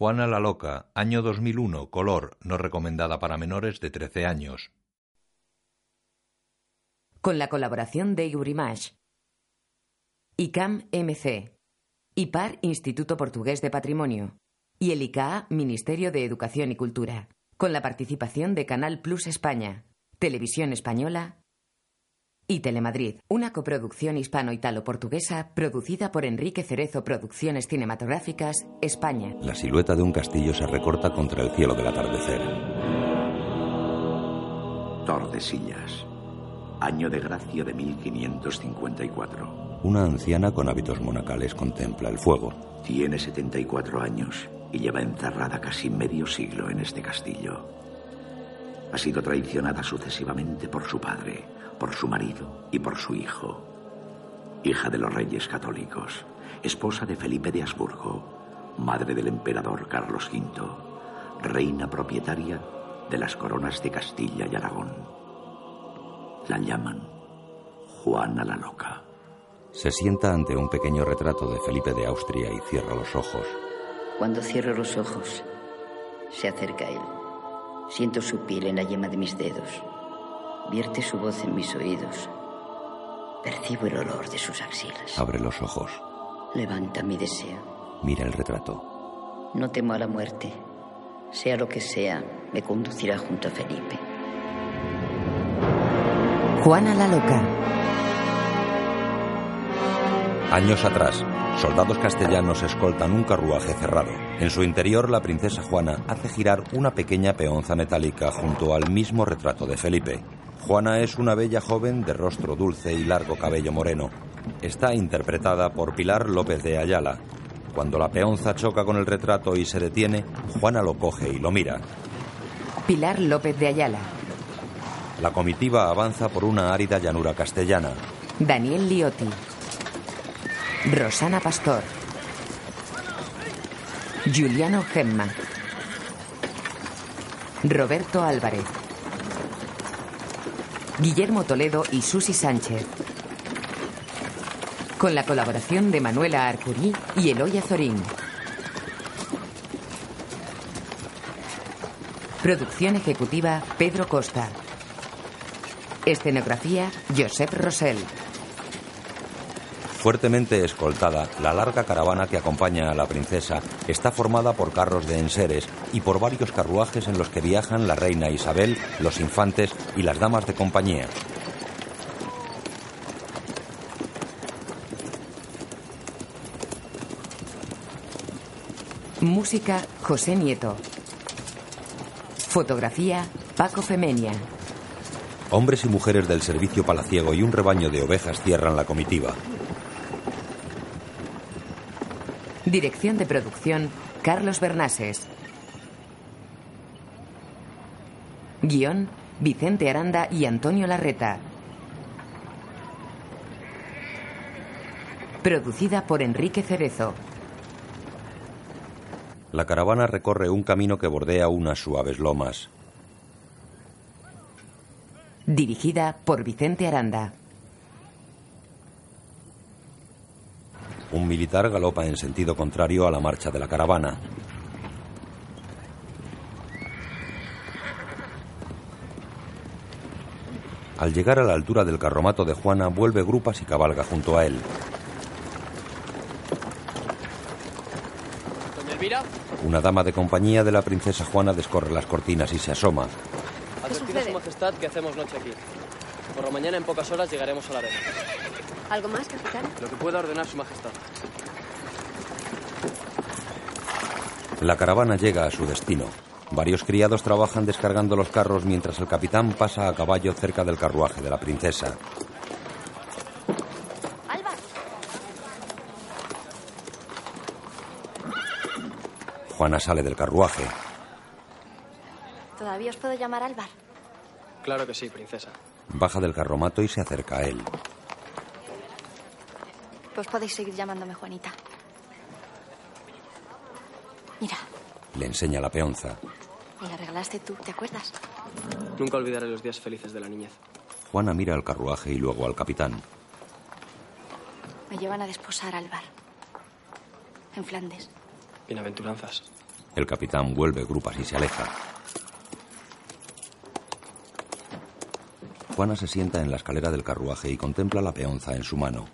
Juana la Loca, año 2001, color, no recomendada para menores de 13 años. Con la colaboración de Eurimage, ICAM MC, IPAR Instituto Portugués de Patrimonio. Y el ICAA Ministerio de Educación y Cultura, con la participación de Canal Plus España, Televisión Española y Telemadrid, una coproducción hispano-italo-portuguesa producida por Enrique Cerezo Producciones Cinematográficas, España. La silueta de un castillo se recorta contra el cielo del atardecer. Tordesillas, año de gracia de 1554. Una anciana con hábitos monacales contempla el fuego. Tiene 74 años y lleva encerrada casi medio siglo en este castillo. Ha sido traicionada sucesivamente por su padre, por su marido y por su hijo. Hija de los reyes católicos, esposa de Felipe de Habsburgo, madre del emperador Carlos V, reina propietaria de las coronas de Castilla y Aragón. La llaman Juana la Loca. Se sienta ante un pequeño retrato de Felipe de Austria y cierra los ojos. Cuando cierro los ojos, se acerca él. Siento su piel en la yema de mis dedos. Vierte su voz en mis oídos. Percibo el olor de sus axilas. Abre los ojos. Levanta mi deseo. Mira el retrato. No temo a la muerte. Sea lo que sea, me conducirá junto a Felipe. Juana la Loca. Años atrás, soldados castellanos escoltan un carruaje cerrado. En su interior, la princesa Juana hace girar una pequeña peonza metálica junto al mismo retrato de Felipe. Juana es una bella joven de rostro dulce y largo cabello moreno. Está interpretada por Pilar López de Ayala. Cuando la peonza choca con el retrato y se detiene, Juana lo coge y lo mira. Pilar López de Ayala. La comitiva avanza por una árida llanura castellana. Daniel Liotti. Rosana Pastor. Giuliano Gemma. Roberto Álvarez. Guillermo Toledo y Susi Sánchez. Con la colaboración de Manuela Arcurí y Eloy Azorín. Producción ejecutiva Pedro Costa. Escenografía Josep Rosell. Fuertemente escoltada, la larga caravana que acompaña a la princesa está formada por carros de enseres y por varios carruajes en los que viajan la reina Isabel, los infantes y las damas de compañía. Música José Nieto. Fotografía Paco Femenia. Hombres y mujeres del servicio palaciego y un rebaño de ovejas cierran la comitiva. Dirección de producción Carlos Bernases. Guión Vicente Aranda y Antonio Larreta. Producida por Enrique Cerezo. La caravana recorre un camino que bordea unas suaves lomas. Dirigida por Vicente Aranda. Un militar galopa en sentido contrario a la marcha de la caravana. Al llegar a la altura del carromato de Juana, vuelve grupas y cabalga junto a él. Elvira, Una dama de compañía de la princesa Juana descorre las cortinas y se asoma. advertir a su majestad que hacemos noche aquí. Por la mañana en pocas horas llegaremos a la arena. ¿Algo más, capitán? Lo que pueda ordenar su majestad. La caravana llega a su destino. Varios criados trabajan descargando los carros mientras el capitán pasa a caballo cerca del carruaje de la princesa. Alba, Juana sale del carruaje. ¿todavía os puedo llamar Álvar? Claro que sí, princesa. Baja del carromato y se acerca a él. Pues podéis seguir llamándome Juanita. Mira, Le enseña la peonza. me la regalaste tú, ¿te acuerdas? Nunca olvidaré los días felices de la niñez. Juana mira al carruaje y luego al capitán. Me llevan a desposar a Álvar. En Flandes. Bienaventuranzas. El capitán vuelve grupas y se aleja. Juana se sienta en la escalera del carruaje y contempla la peonza en su mano.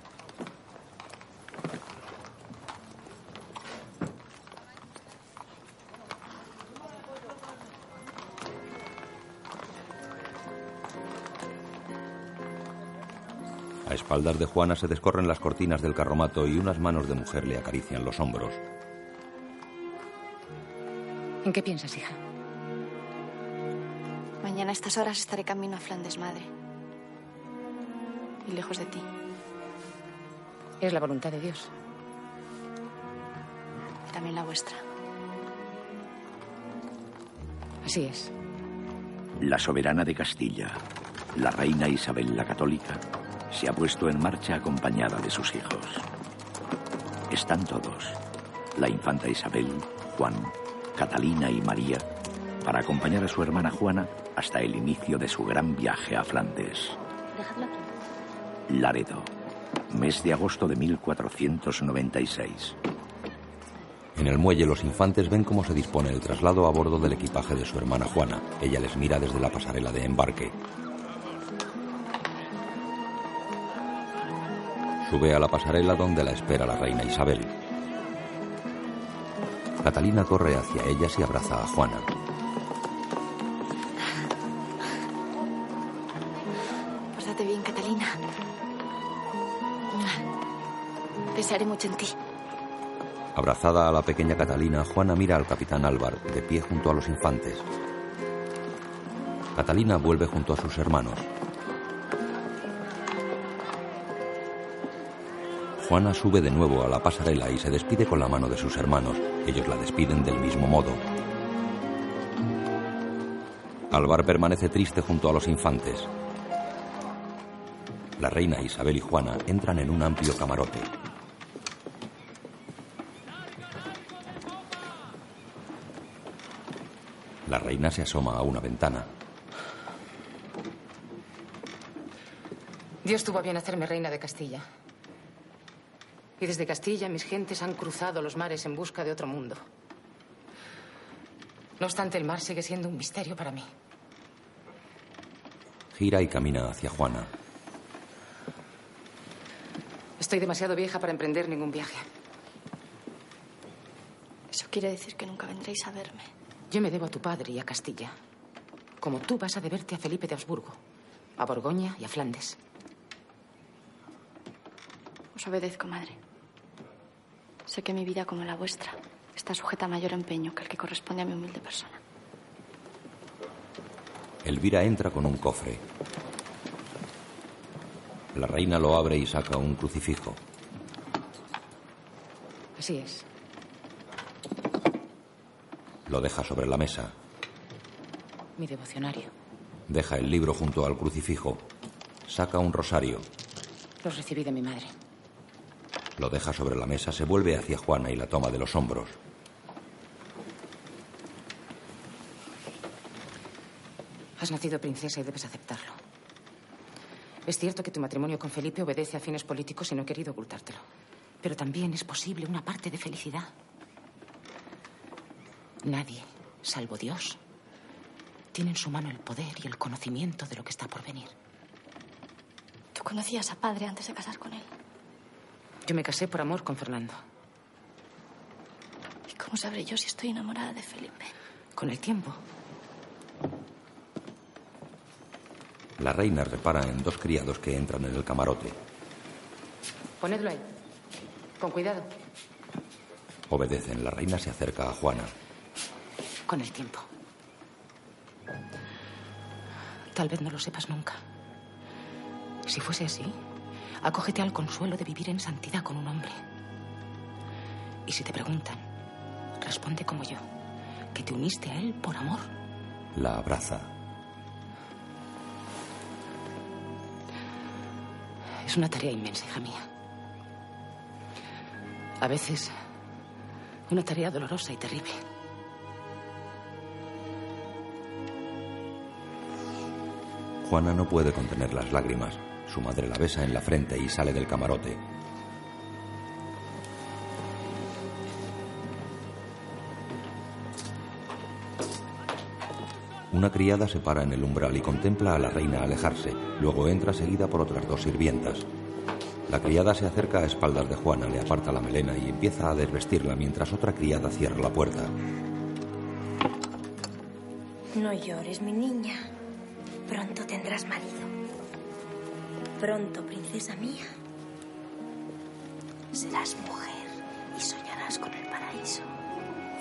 De Juana se descorren las cortinas del carromato y unas manos de mujer le acarician los hombros. ¿En qué piensas, hija? Mañana a estas horas estaré camino a Flandes, madre. Y lejos de ti. Es la voluntad de Dios. Y también la vuestra. Así es. La soberana de Castilla, la reina Isabel la Católica, se ha puesto en marcha acompañada de sus hijos. Están todos, la infanta Isabel, Juan, Catalina y María, para acompañar a su hermana Juana hasta el inicio de su gran viaje a Flandes. Laredo, mes de agosto de 1496. En el muelle los infantes ven cómo se dispone el traslado a bordo del equipaje de su hermana Juana. Ella les mira desde la pasarela de embarque. Sube a la pasarela donde la espera la reina Isabel. Catalina corre hacia ellas y abraza a Juana. Pórtate bien, Catalina. Pensaré mucho en ti. Abrazada a la pequeña Catalina, Juana mira al capitán Álvar, de pie junto a los infantes. Catalina vuelve junto a sus hermanos. Juana sube de nuevo a la pasarela y se despide con la mano de sus hermanos. Ellos la despiden del mismo modo. Álvar permanece triste junto a los infantes. La reina Isabel y Juana entran en un amplio camarote. La reina se asoma a una ventana. Dios tuvo bien hacerme reina de Castilla. Y desde Castilla mis gentes han cruzado los mares en busca de otro mundo. No obstante, el mar sigue siendo un misterio para mí. Gira y camina hacia Juana. Estoy demasiado vieja para emprender ningún viaje. Eso quiere decir que nunca vendréis a verme. Yo me debo a tu padre y a Castilla. Como tú vas a deberte a Felipe de Habsburgo, a Borgoña y a Flandes. Os obedezco, madre. Sé que mi vida, como la vuestra, está sujeta a mayor empeño que el que corresponde a mi humilde persona. Elvira entra con un cofre. La reina lo abre y saca un crucifijo. Así es. Lo deja sobre la mesa. Mi devocionario. Deja el libro junto al crucifijo. Saca un rosario. Los recibí de mi madre. Lo deja sobre la mesa, se vuelve hacia Juana y la toma de los hombros. Has nacido princesa y debes aceptarlo. Es cierto que tu matrimonio con Felipe obedece a fines políticos y no he querido ocultártelo. Pero también es posible una parte de felicidad. Nadie, salvo Dios, tiene en su mano el poder y el conocimiento de lo que está por venir. ¿Tú conocías a padre antes de casar con él? Yo me casé por amor con Fernando. ¿Y cómo sabré yo si estoy enamorada de Felipe? Con el tiempo. La reina repara en dos criados que entran en el camarote. Ponedlo ahí. Con cuidado. Obedecen. La reina se acerca a Juana. Con el tiempo. Tal vez no lo sepas nunca. Si fuese así, acógete al consuelo de vivir en santidad con un hombre. Y si te preguntan, responde como yo, que te uniste a él por amor. La abraza. Es una tarea inmensa, hija mía. A veces, una tarea dolorosa y terrible. Juana no puede contener las lágrimas. Su madre la besa en la frente y sale del camarote. Una criada se para en el umbral y contempla a la reina alejarse. Luego entra seguida por otras dos sirvientas. La criada se acerca a espaldas de Juana, le aparta la melena y empieza a desvestirla mientras otra criada cierra la puerta. No llores, mi niña. Pronto tendrás marido. Pronto, princesa mía. Serás mujer y soñarás con el paraíso.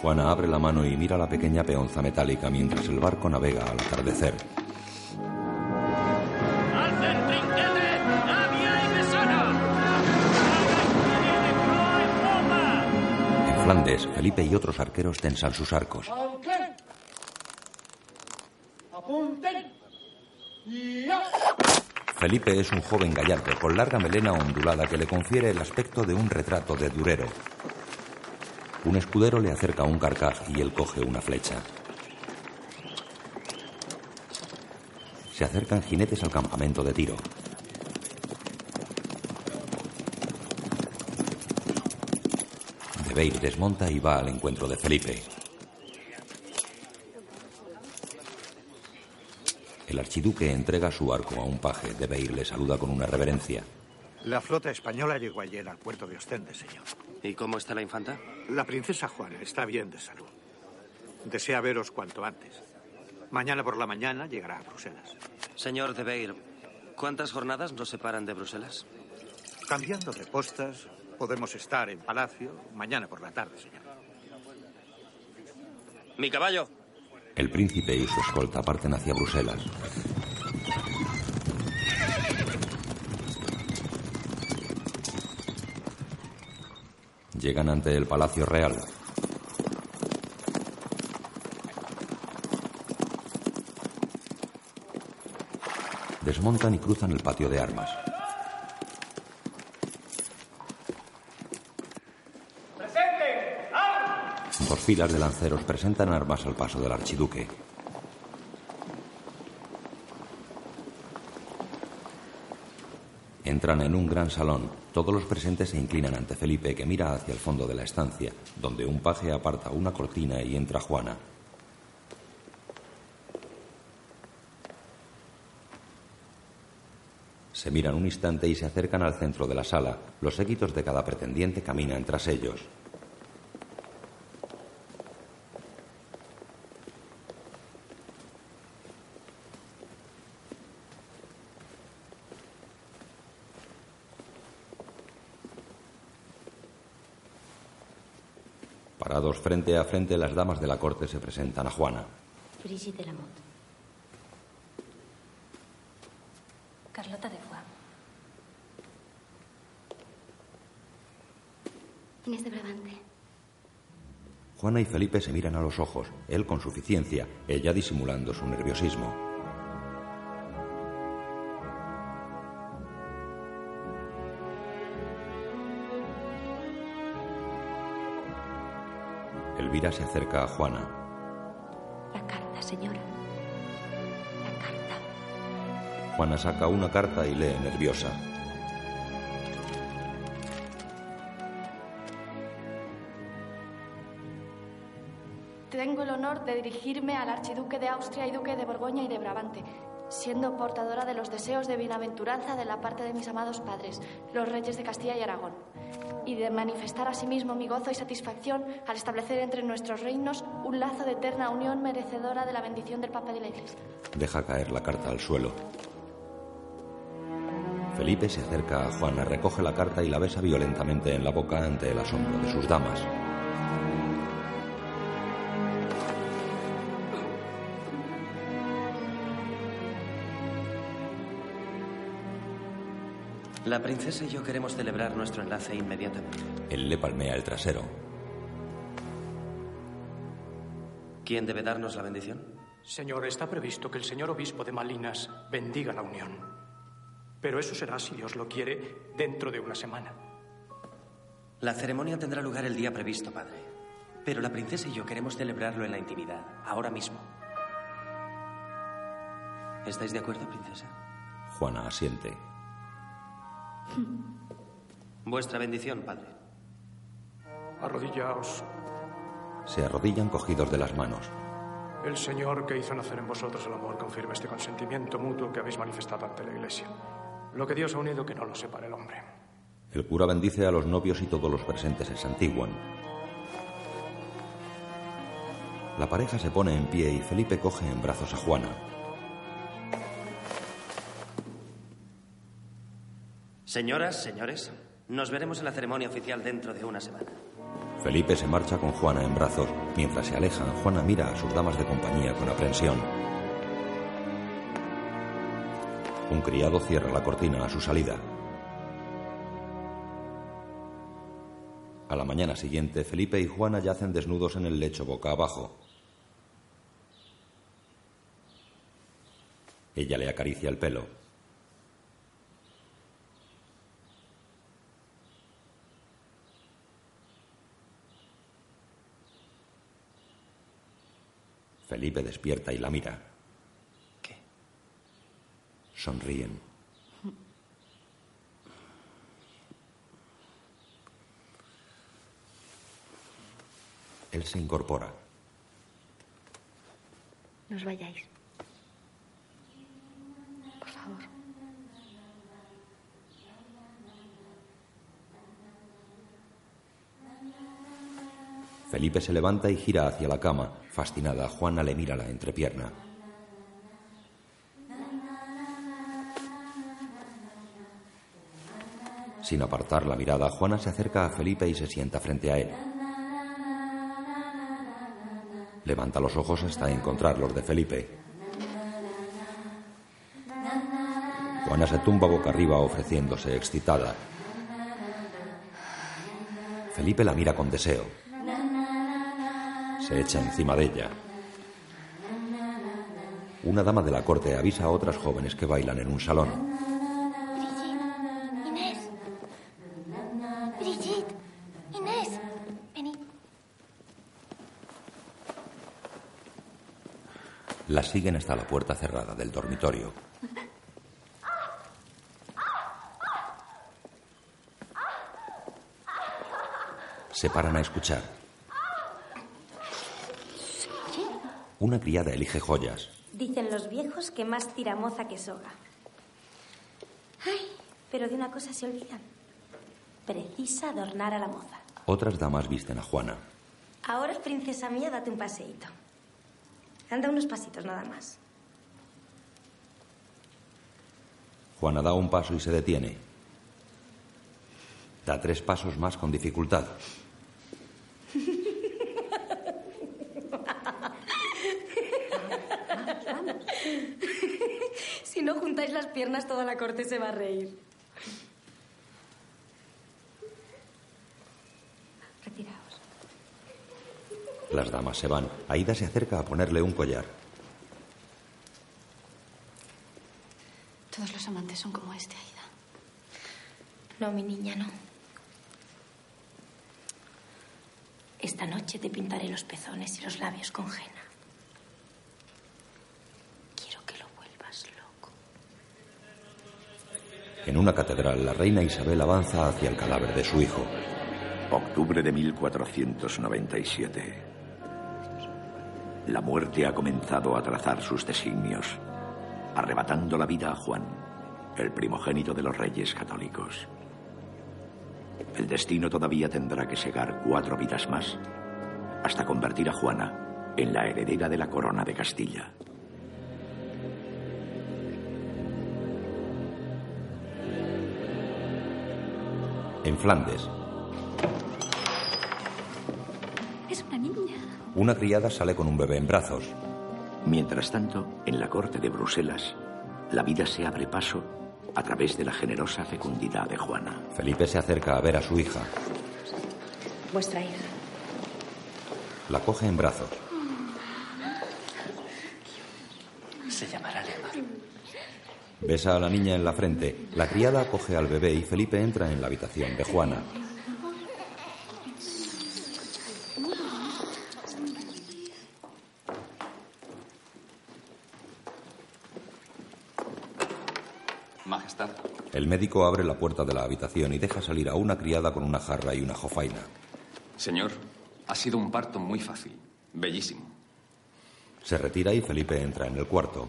Juana abre la mano y mira la pequeña peonza metálica mientras el barco navega al atardecer. En Flandes, Felipe y otros arqueros tensan sus arcos. Felipe es un joven gallardo con larga melena ondulada que le confiere el aspecto de un retrato de Durero. Un escudero le acerca un carcaj y él coge una flecha. Se acercan jinetes al campamento de tiro. De Beir desmonta y va al encuentro de Felipe. El archiduque entrega su arco a un paje. De Beir le saluda con una reverencia. La flota española llegó ayer al puerto de Ostende, señor. ¿Y cómo está la infanta? La princesa Juana está bien de salud. Desea veros cuanto antes. Mañana por la mañana llegará a Bruselas. Señor de Beir, ¿cuántas jornadas nos separan de Bruselas? Cambiando de postas, podemos estar en palacio mañana por la tarde, señor. Mi caballo. El príncipe y su escolta parten hacia Bruselas. Llegan ante el Palacio Real. Desmontan y cruzan el patio de armas. Dos filas de lanceros presentan armas al paso del archiduque. Entran en un gran salón. Todos los presentes se inclinan ante Felipe, que mira hacia el fondo de la estancia, donde un paje aparta una cortina y entra Juana. Se miran un instante y se acercan al centro de la sala. Los séquitos de cada pretendiente caminan tras ellos. Parados frente a frente, las damas de la corte se presentan a Juana. Brigitte de. Carlota de Foix. Inés de Brabante. Juana y Felipe se miran a los ojos, él con suficiencia, ella disimulando su nerviosismo. Elvira se acerca a Juana. La carta, señora. La carta. Juana saca una carta y lee nerviosa. Tengo el honor de dirigirme al archiduque de Austria y duque de Borgoña y de Brabante, siendo portadora de los deseos de bienaventuranza de la parte de mis amados padres, los reyes de Castilla y Aragón, y de manifestar asimismo mi gozo y satisfacción al establecer entre nuestros reinos un lazo de eterna unión merecedora de la bendición del Papa de la Iglesia. Deja caer la carta al suelo. Felipe se acerca a Juana, recoge la carta y la besa violentamente en la boca ante el asombro de sus damas. La princesa y yo queremos celebrar nuestro enlace inmediatamente. Él le palmea el trasero. ¿Quién debe darnos la bendición? Señor, está previsto que el señor obispo de Malinas bendiga la unión. Pero eso será, si Dios lo quiere, dentro de una semana. La ceremonia tendrá lugar el día previsto, padre. Pero la princesa y yo queremos celebrarlo en la intimidad, ahora mismo. ¿Estáis de acuerdo, princesa? Juana asiente. Vuestra bendición, padre. Arrodillaos. Se arrodillan cogidos de las manos. El Señor que hizo nacer en vosotros el amor confirma este consentimiento mutuo que habéis manifestado ante la Iglesia. Lo que Dios ha unido que no lo separe el hombre. El cura bendice a los novios y todos los presentes se santiguan. La pareja se pone en pie y Felipe coge en brazos a Juana. Señoras, señores, nos veremos en la ceremonia oficial dentro de una semana. Felipe se marcha con Juana en brazos. Mientras se alejan, Juana mira a sus damas de compañía con aprensión. Un criado cierra la cortina a su salida. A la mañana siguiente, Felipe y Juana yacen desnudos en el lecho boca abajo. Ella le acaricia el pelo. Felipe despierta y la mira. ¿Qué? Sonríen. Él se incorpora. No os vayáis. Por favor. Felipe se levanta y gira hacia la cama. Fascinada, Juana le mira la entrepierna. Sin apartar la mirada, Juana se acerca a Felipe y se sienta frente a él. Levanta los ojos hasta encontrar los de Felipe. Juana se tumba boca arriba ofreciéndose excitada. Felipe la mira con deseo. Se echa encima de ella. Una dama de la corte avisa a otras jóvenes que bailan en un salón. Inés. Brigitte. Inés. Venid. Las siguen hasta la puerta cerrada del dormitorio. Se paran a escuchar. Una criada elige joyas. Dicen los viejos que más tira moza que soga. Ay, pero de una cosa se olvidan. Precisa adornar a la moza. Otras damas visten a Juana. Ahora, princesa mía, date un paseíto. Anda unos pasitos nada más. Juana da un paso y se detiene. Da tres pasos más con dificultad. si no juntáis las piernas, toda la corte se va a reír. Retiraos. Las damas se van. Aida se acerca a ponerle un collar. Todos los amantes son como este, Aida. No, mi niña, no. Esta noche te pintaré los pezones y los labios con henna. Quiero que lo vuelvas loco. En una catedral, la reina Isabel avanza hacia el cadáver de su hijo. Octubre de 1497. La muerte ha comenzado a trazar sus designios, arrebatando la vida a Juan, el primogénito de los reyes católicos. El destino todavía tendrá que segar cuatro vidas más hasta convertir a Juana en la heredera de la corona de Castilla. En Flandes, Es una niña. una criada sale con un bebé en brazos. Mientras tanto, en la corte de Bruselas, la vida se abre paso a través de la generosa fecundidad de Juana. Felipe se acerca a ver a su hija. Vuestra hija. La coge en brazos. Besa a la niña en la frente. La criada coge al bebé y Felipe entra en la habitación de Juana. Majestad. El médico abre la puerta de la habitación y deja salir a una criada con una jarra y una jofaina. Señor, ha sido un parto muy fácil. Bellísimo. Se retira y Felipe entra en el cuarto.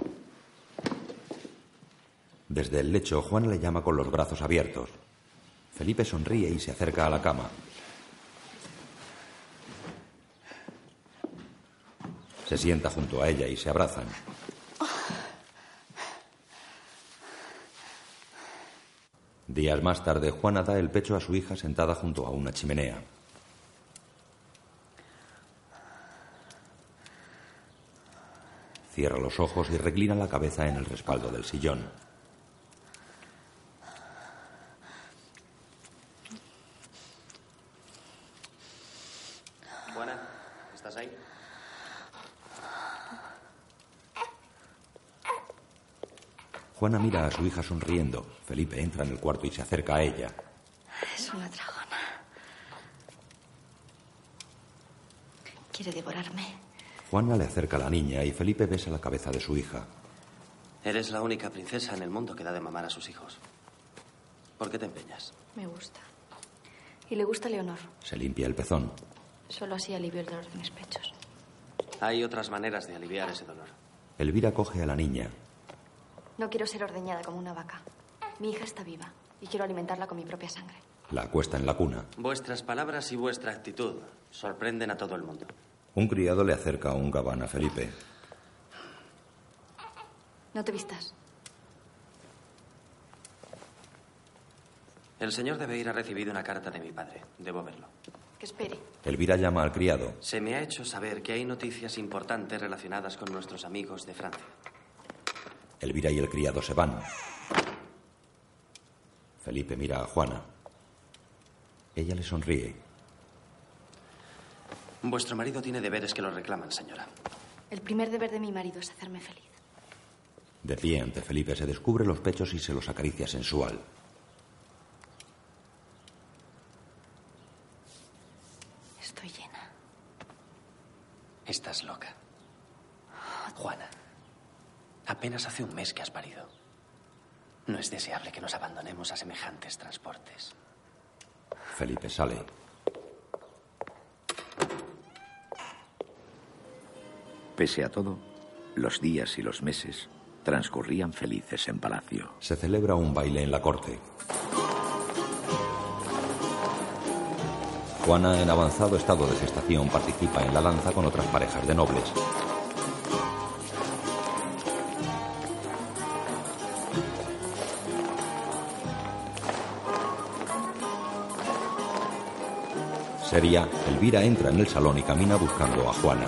Desde el lecho, Juana le llama con los brazos abiertos. Felipe sonríe y se acerca a la cama. Se sienta junto a ella y se abrazan. Días más tarde, Juana da el pecho a su hija sentada junto a una chimenea. Cierra los ojos y reclina la cabeza en el respaldo del sillón. Juana, ¿estás ahí? Juana mira a su hija sonriendo. Felipe entra en el cuarto y se acerca a ella. Es una dragona. Quiere devorarme. Juana le acerca a la niña y Felipe besa la cabeza de su hija. Eres la única princesa en el mundo que da de mamar a sus hijos. ¿Por qué te empeñas? Me gusta. Y le gusta a Leonor. Se limpia el pezón. Solo así alivio el dolor de mis pechos. Hay otras maneras de aliviar ese dolor. Elvira coge a la niña. No quiero ser ordeñada como una vaca. Mi hija está viva y quiero alimentarla con mi propia sangre. La acuesta en la cuna. Vuestras palabras y vuestra actitud sorprenden a todo el mundo. Un criado le acerca un gabán a Felipe. No te vistas. El señor debe ha recibido una carta de mi padre. Debo verlo. Que espere. Elvira llama al criado. Se me ha hecho saber que hay noticias importantes relacionadas con nuestros amigos de Francia. Elvira y el criado se van. Felipe mira a Juana. Ella le sonríe. Vuestro marido tiene deberes que lo reclaman, señora. El primer deber de mi marido es hacerme feliz. De pie ante Felipe se descubre los pechos y se los acaricia sensual. Estoy llena. Estás loca. Juana, apenas hace un mes que has parido. No es deseable que nos abandonemos a semejantes transportes. Felipe sale. Pese a todo, los días y los meses transcurrían felices en palacio. Se celebra un baile en la corte. Juana, en avanzado estado de gestación, participa en la lanza con otras parejas de nobles. Seria, Elvira entra en el salón y camina buscando a Juana.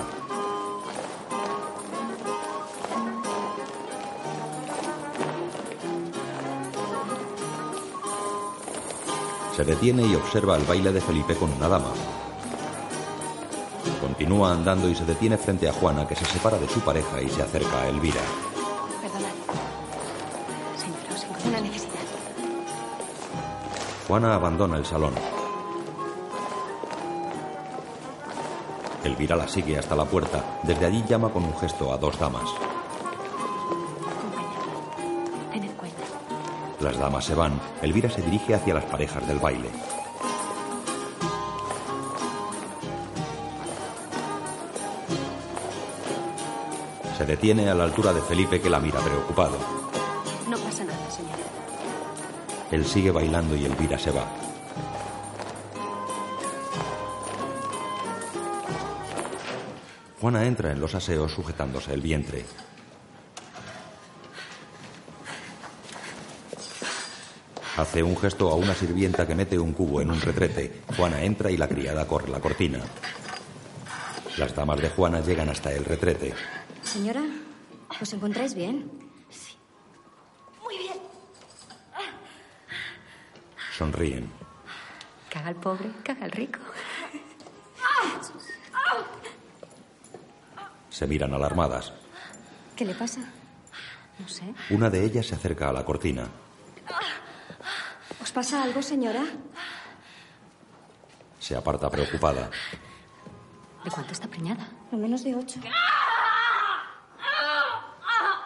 Se detiene y observa el baile de Felipe con una dama. Continúa andando y se detiene frente a Juana, que se separa de su pareja y se acerca a Elvira. Perdonad. Señora, os encuentro una necesidad. Juana abandona el salón. Elvira la sigue hasta la puerta. Desde allí llama con un gesto a dos damas. Tened cuenta. Las damas se van. Elvira se dirige hacia las parejas del baile. Se detiene a la altura de Felipe que la mira preocupado. No pasa nada, señora. Él sigue bailando y Elvira se va. Juana entra en los aseos sujetándose el vientre. Hace un gesto a una sirvienta que mete un cubo en un retrete. Juana entra y la criada corre la cortina. Las damas de Juana llegan hasta el retrete. Señora, ¿os encontráis bien? Muy bien. Sonríen. Caga el pobre, caga el rico. Se miran alarmadas. ¿Qué le pasa? No sé. Una de ellas se acerca a la cortina. ¿Os pasa algo, señora? Se aparta preocupada. ¿De cuánto está preñada? No menos de ocho.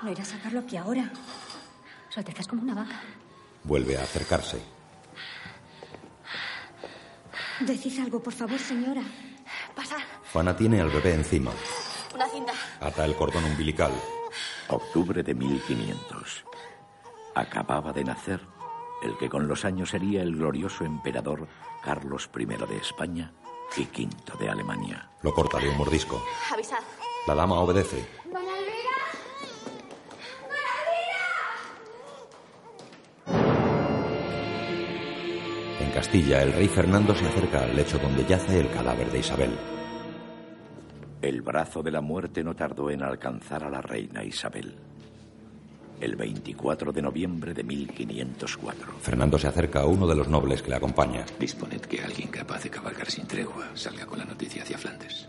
No irá a sacarlo aquí ahora. Su Alteza es como una vaca. Vuelve a acercarse. Decid algo, por favor, señora. Pasa. Juana tiene al bebé encima. Ata el cordón umbilical. Octubre de 1500. Acababa de nacer el que con los años sería el glorioso emperador Carlos I de España y V de Alemania. Lo corta de un mordisco. Avisad. La dama obedece. En Castilla, el rey Fernando se acerca al lecho donde yace el cadáver de Isabel. El brazo de la muerte no tardó en alcanzar a la reina Isabel. El 24 de noviembre de 1504. Fernando se acerca a uno de los nobles que le acompaña. Disponed que alguien capaz de cabalgar sin tregua salga con la noticia hacia Flandes.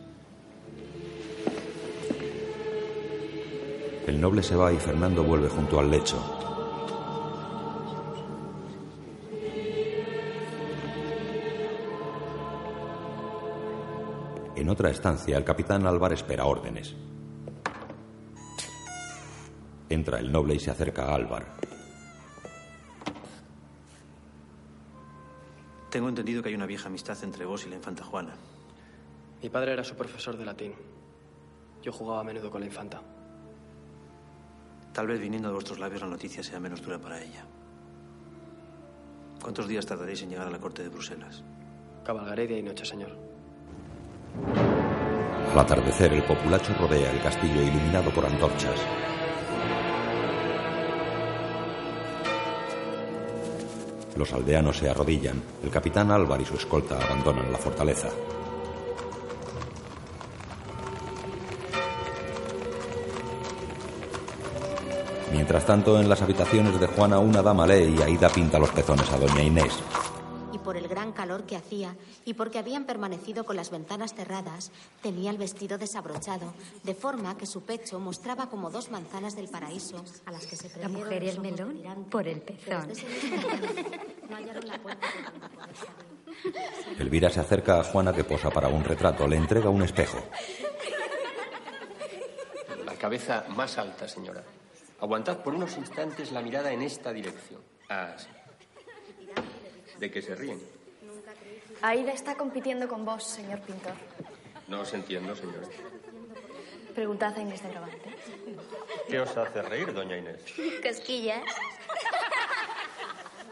El noble se va y Fernando vuelve junto al lecho. En otra estancia, el capitán Álvar espera órdenes. Entra el noble y se acerca a Álvar. Tengo entendido que hay una vieja amistad entre vos y la infanta Juana. Mi padre era su profesor de latín. Yo jugaba a menudo con la infanta. Tal vez viniendo de vuestros labios la noticia sea menos dura para ella. ¿Cuántos días tardaréis en llegar a la corte de Bruselas? Cabalgaré día y noche, señor. Al atardecer, el populacho rodea el castillo iluminado por antorchas. Los aldeanos se arrodillan. El capitán Álvar y su escolta abandonan la fortaleza. Mientras tanto, en las habitaciones de Juana, una dama lee y Aida pinta los pezones a doña Inés. Por el gran calor que hacía y porque habían permanecido con las ventanas cerradas, tenía el vestido desabrochado, de forma que su pecho mostraba como dos manzanas del paraíso a las que se La mujer y el melón por el pezón. Elvira se acerca a Juana que posa para un retrato. Le entrega un espejo. La cabeza más alta, señora. Aguantad por unos instantes la mirada en esta dirección. Ah, sí. ¿De qué se ríen? Aida está compitiendo con vos, señor pintor. No os entiendo, señora. Preguntad a Inés de Brabante. ¿Qué os hace reír, doña Inés? Cosquillas.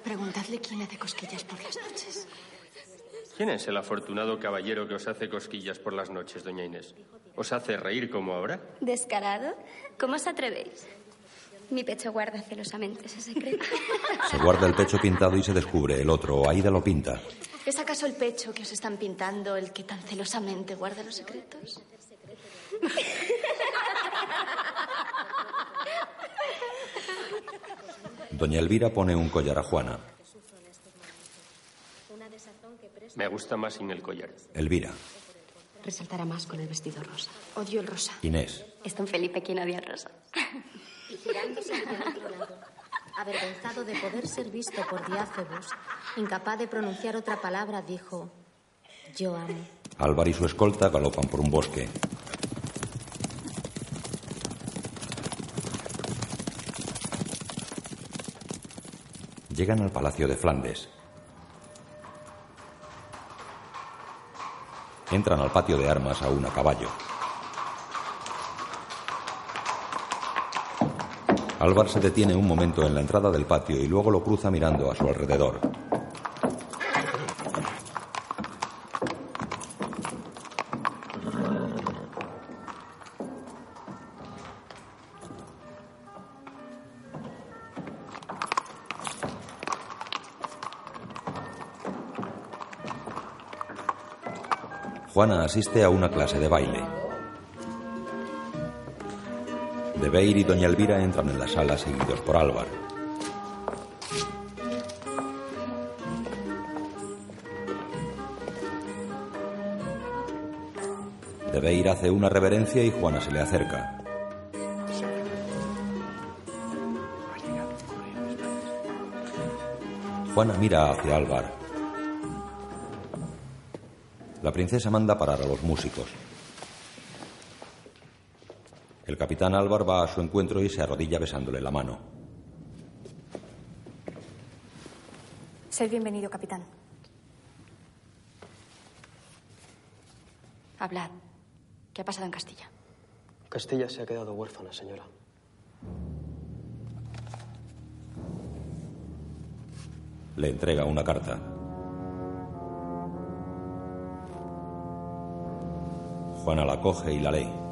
Preguntadle quién le hace cosquillas por las noches. ¿Quién es el afortunado caballero que os hace cosquillas por las noches, doña Inés? ¿Os hace reír como ahora? ¿Descarado? ¿Cómo os atrevéis? Mi pecho guarda celosamente ese secreto. Se guarda el pecho pintado y se descubre el otro. Aida lo pinta. ¿Es acaso el pecho que os están pintando el que tan celosamente guarda los secretos? Doña Elvira pone un collar a Juana. Me gusta más sin el collar. Elvira. Resaltará más con el vestido rosa. Odio el rosa. Inés. Es don Felipe quien odia el rosa. Y girándose hacia otro lado, avergonzado de poder ser visto por Diácebus, incapaz de pronunciar otra palabra, dijo: Yo amo. Álvar y su escolta galopan por un bosque. Llegan al palacio de Flandes. Entran al patio de armas aún a caballo. Álvar se detiene un momento en la entrada del patio y luego lo cruza mirando a su alrededor. Juana asiste a una clase de baile. De Beir y Doña Elvira entran en la sala seguidos por Álvar. De Beir hace una reverencia y Juana se le acerca. Juana mira hacia Álvar. La princesa manda parar a los músicos. El capitán Álvar va a su encuentro y se arrodilla besándole la mano. Sed bienvenido, capitán. Hablad. ¿Qué ha pasado en Castilla? Castilla se ha quedado huérfana, señora. Le entrega una carta. Juana la coge y la lee.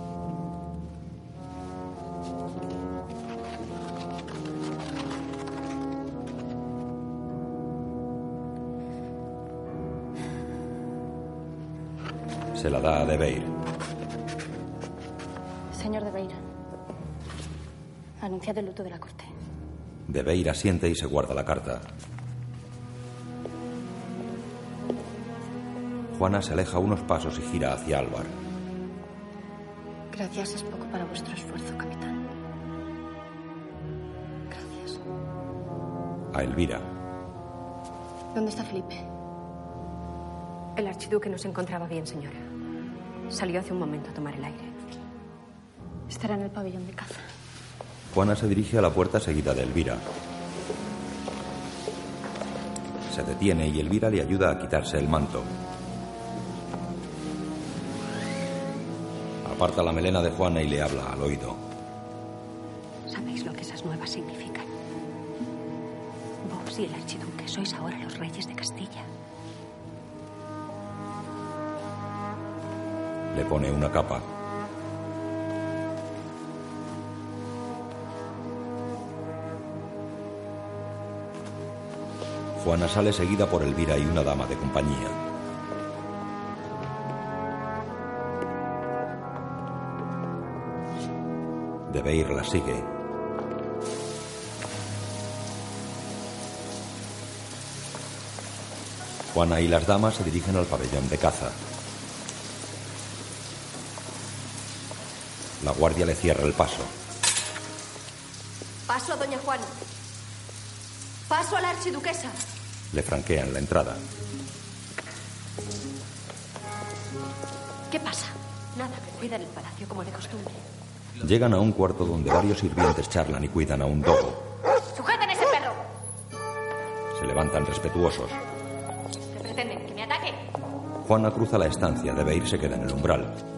A De Beir. Señor de Beira, anunciad el luto de la corte. De Beir asiente y se guarda la carta. Juana se aleja unos pasos y gira hacia Álvar. Gracias es poco para vuestro esfuerzo, capitán. Gracias. A Elvira. ¿Dónde está Felipe? El archiduque no se encontraba bien, señora. Salió hace un momento a tomar el aire. Estará en el pabellón de caza. Juana se dirige a la puerta seguida de Elvira. Se detiene y Elvira le ayuda a quitarse el manto. Aparta la melena de Juana y le habla al oído. ¿Sabéis lo que esas nuevas significan? Vos y el archiduque sois ahora los reyes de Castilla. Le pone una capa. Juana sale seguida por Elvira y una dama de compañía. Debe ir la sigue. Juana y las damas se dirigen al pabellón de caza. La guardia le cierra el paso. Paso a doña Juana. Paso a la archiduquesa. Le franquean la entrada. ¿Qué pasa? Nada, que cuidan el palacio como de costumbre. Llegan a un cuarto donde varios sirvientes charlan y cuidan a un dogo. ¡Sujeten ese perro! Se levantan respetuosos. ¿Qué pretenden? ¿Que me ataque? Juana cruza la estancia, debe ir, se queda en el umbral.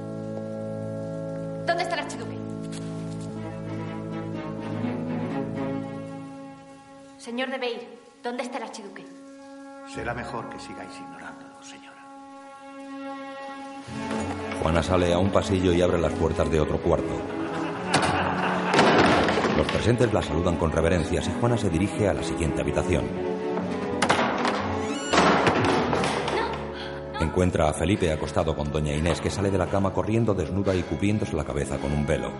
Sale a un pasillo y abre las puertas de otro cuarto. Los presentes la saludan con reverencias y Juana se dirige a la siguiente habitación. Encuentra a Felipe acostado con doña Inés que sale de la cama corriendo desnuda y cubriéndose la cabeza con un velo.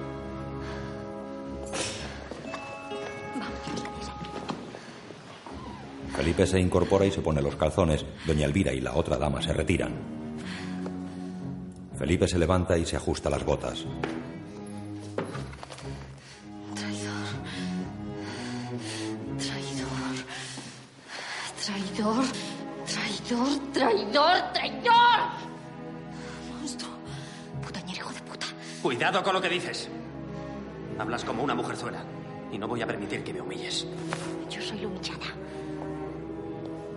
Felipe se incorpora y se pone los calzones. Doña Elvira y la otra dama se retiran. Felipe se levanta y se ajusta las botas. Traidor. Traidor, traidor, traidor. Monstruo. Putañero hijo de puta. Cuidado con lo que dices. Hablas como una mujerzuela. Y no voy a permitir que me humilles. Yo soy la humillada.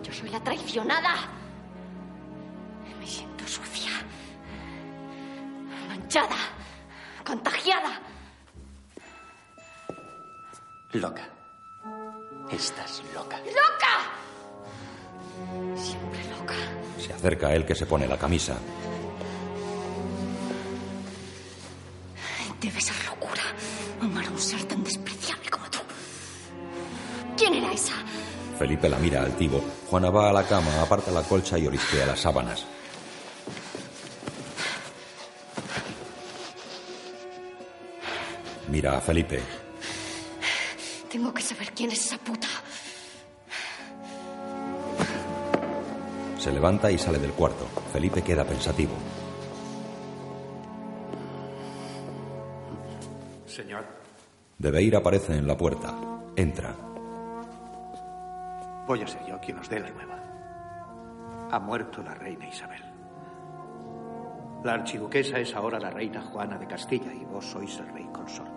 Yo soy la traicionada. Contagiada. Loca. Estás loca. ¡Loca! Siempre loca. Se acerca a él que se pone la camisa. Debe ser locura amar a un ser tan despreciable como tú. ¿Quién era esa? Felipe la mira altivo. Juana va a la cama, aparta la colcha y orisquea las sábanas. Mira a Felipe. Tengo que saber quién es esa puta. Se levanta y sale del cuarto. Felipe queda pensativo. Señor, Debeir aparece en la puerta. Entra. voy a ser yo quien os dé la nueva. Ha muerto la reina Isabel. La archiduquesa es ahora la reina Juana de Castilla y vos sois el rey consorte.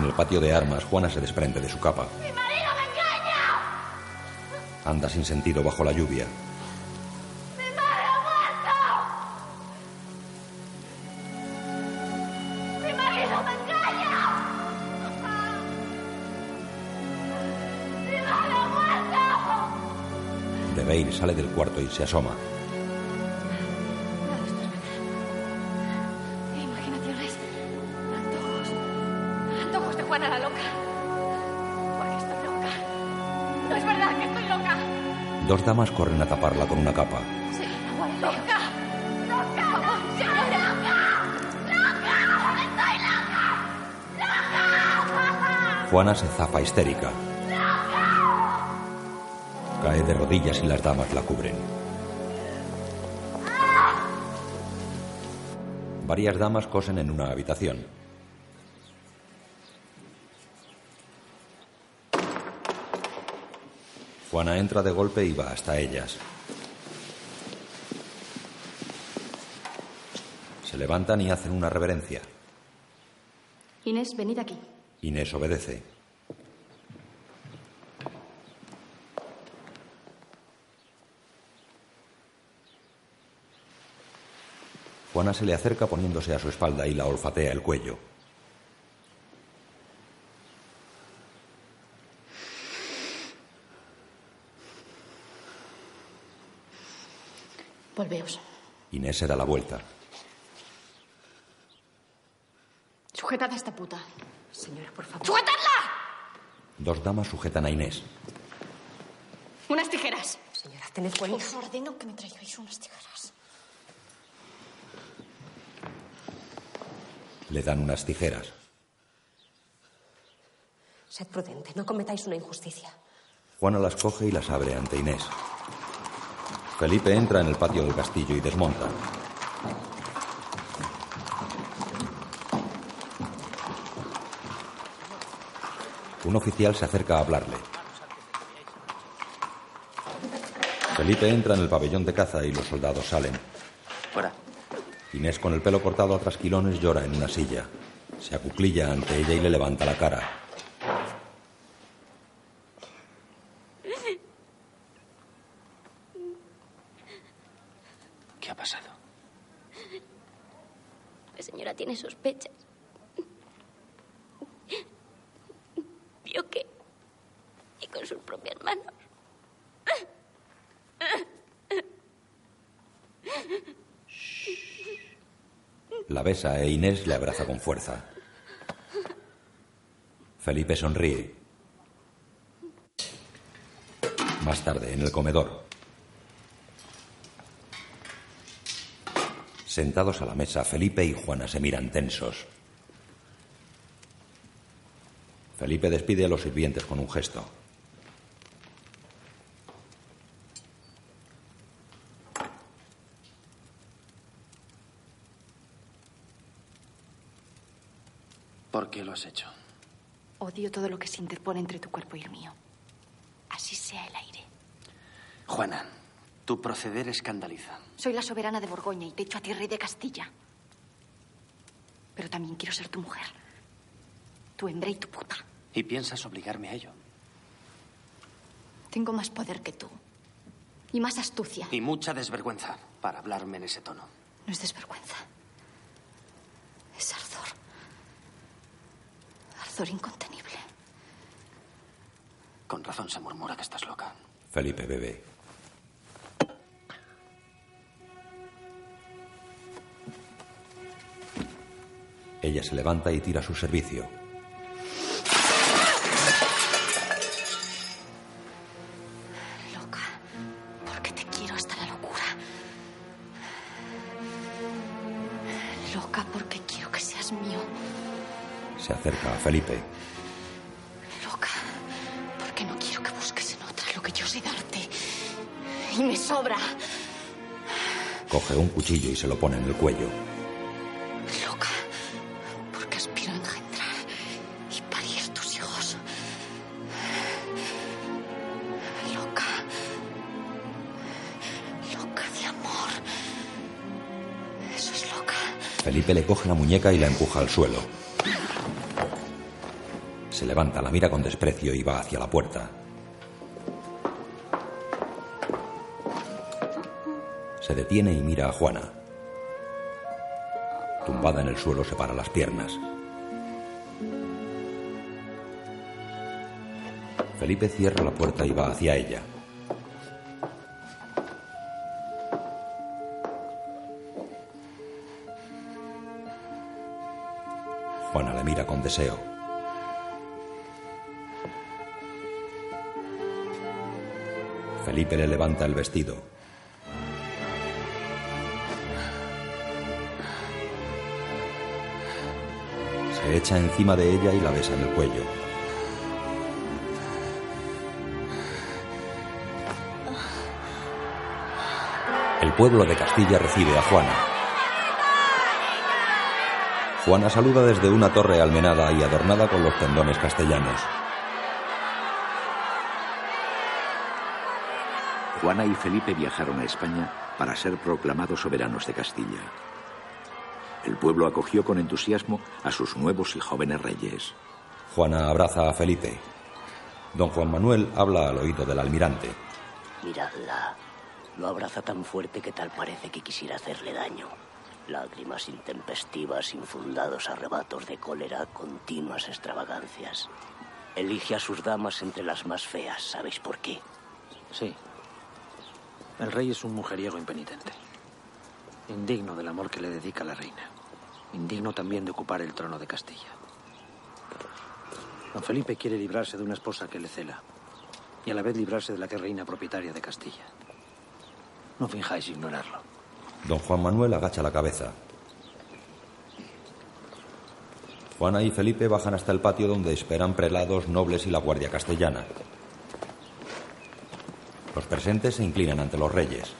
En el patio de armas, Juana se desprende de su capa. ¡Mi marido me engaña! Anda sin sentido bajo la lluvia. ¡Mi madre ha muerto! ¡Mi marido me engaña! ¡Mi madre ha muerto! De Beir sale del cuarto y se asoma. Loca. Dos damas corren a taparla con una capa. Sí, loca. Loca. Por favor, señora. ¡Estoy loca! Juana se zafa histérica. Cae de rodillas y las damas la cubren. Varias damas cosen en una habitación. Juana entra de golpe y va hasta ellas. Se levantan y hacen una reverencia. Inés, venid aquí. Inés obedece. Juana se le acerca poniéndose a su espalda y la olfatea el cuello. Volveos. Inés se da la vuelta. Sujetad a esta puta. Señora, por favor. ¡Sujetadla! Dos damas sujetan a Inés. Unas tijeras. Señora, tened cuenta. Os ordeno que me traigáis unas tijeras. Le dan unas tijeras. Sed prudente, no cometáis una injusticia. Juana las coge y las abre ante Inés. Felipe entra en el patio del castillo y desmonta. Un oficial se acerca a hablarle. Felipe entra en el pabellón de caza y los soldados salen. Fuera. Inés con el pelo cortado a trasquilones llora en una silla. Se acuclilla ante ella y le levanta la cara. ¿Qué ha pasado? La señora tiene sospechas. Vio que... Y con sus propias manos. La besa e Inés le abraza con fuerza. Felipe sonríe. Más tarde, en el comedor. Sentados a la mesa, Felipe y Juana se miran tensos. Felipe despide a los sirvientes con un gesto. ¿Por qué lo has hecho? Odio todo lo que se interpone entre tu cuerpo y el mío. Así sea el aire. Juana, tu proceder escandaliza. Soy la soberana de Borgoña y te echo a ti rey de Castilla. Pero también quiero ser tu mujer. Tu hembra y tu puta. ¿Y piensas obligarme a ello? Tengo más poder que tú. Y más astucia. Y mucha desvergüenza para hablarme en ese tono. No es desvergüenza. Es ardor. Incontenible. Con razón se murmura que estás loca. Felipe bebe. Ella se levanta y tira su servicio. A Felipe. Loca. Porque no quiero que busques en otra lo que yo sé darte. Y me sobra. Coge un cuchillo y se lo pone en el cuello. Loca. Porque aspiro a engendrar y parir tus hijos. Loca. Loca de amor. Eso es loca. Felipe le coge la muñeca y la empuja al suelo se levanta, la mira con desprecio y va hacia la puerta. Se detiene y mira a Juana. Tumbada en el suelo, separa las piernas. Felipe cierra la puerta y va hacia ella. Juana la mira con deseo. Felipe le levanta el vestido. Se echa encima de ella y la besa en el cuello. El pueblo de Castilla recibe a Juana. Juana saluda desde una torre almenada y adornada con los tendones castellanos. Juana y Felipe viajaron a España para ser proclamados soberanos de Castilla. El pueblo acogió con entusiasmo a sus nuevos y jóvenes reyes. Juana abraza a Felipe. Don Juan Manuel habla al oído del almirante. Miradla. Lo abraza tan fuerte que tal parece que quisiera hacerle daño. Lágrimas intempestivas, infundados arrebatos de cólera, continuas extravagancias. Elige a sus damas entre las más feas. ¿Sabéis por qué? Sí. El rey es un mujeriego impenitente. Indigno del amor que le dedica la reina. Indigno también de ocupar el trono de Castilla. Don Felipe quiere librarse de una esposa que le cela y a la vez librarse de la que reina propietaria de Castilla. No finjáis ignorarlo. Don Juan Manuel agacha la cabeza. Juana y Felipe bajan hasta el patio donde esperan prelados, nobles y la guardia castellana. Los presentes se inclinan ante los reyes.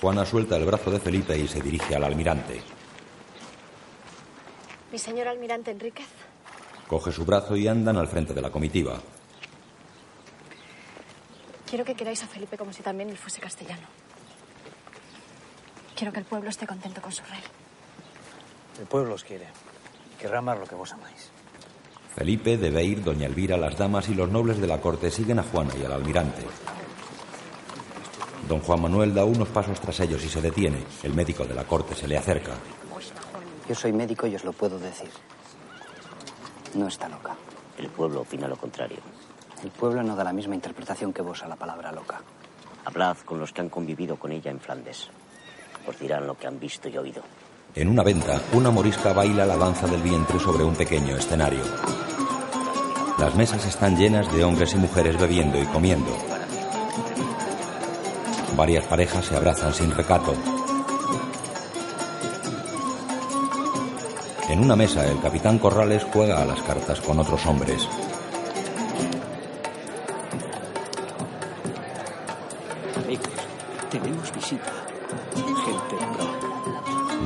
Juana suelta el brazo de Felipe y se dirige al almirante. Mi señor almirante Enríquez. Coge su brazo y andan al frente de la comitiva. Quiero que queráis a Felipe como si también él fuese castellano. Quiero que el pueblo esté contento con su rey. El pueblo os quiere. Querrá más lo que vos amáis. Felipe, debe ir, doña Elvira, las damas y los nobles de la corte siguen a Juana y al almirante. Don Juan Manuel da unos pasos tras ellos y se detiene. El médico de la corte se le acerca. Yo soy médico y os lo puedo decir. No está loca. El pueblo opina lo contrario. El pueblo no da la misma interpretación que vos a la palabra loca. Hablad con los que han convivido con ella en Flandes. Os dirán lo que han visto y oído. En una venta, una morisca baila la danza del vientre sobre un pequeño escenario. Las mesas están llenas de hombres y mujeres bebiendo y comiendo. Varias parejas se abrazan sin recato. En una mesa, el capitán Corrales juega a las cartas con otros hombres.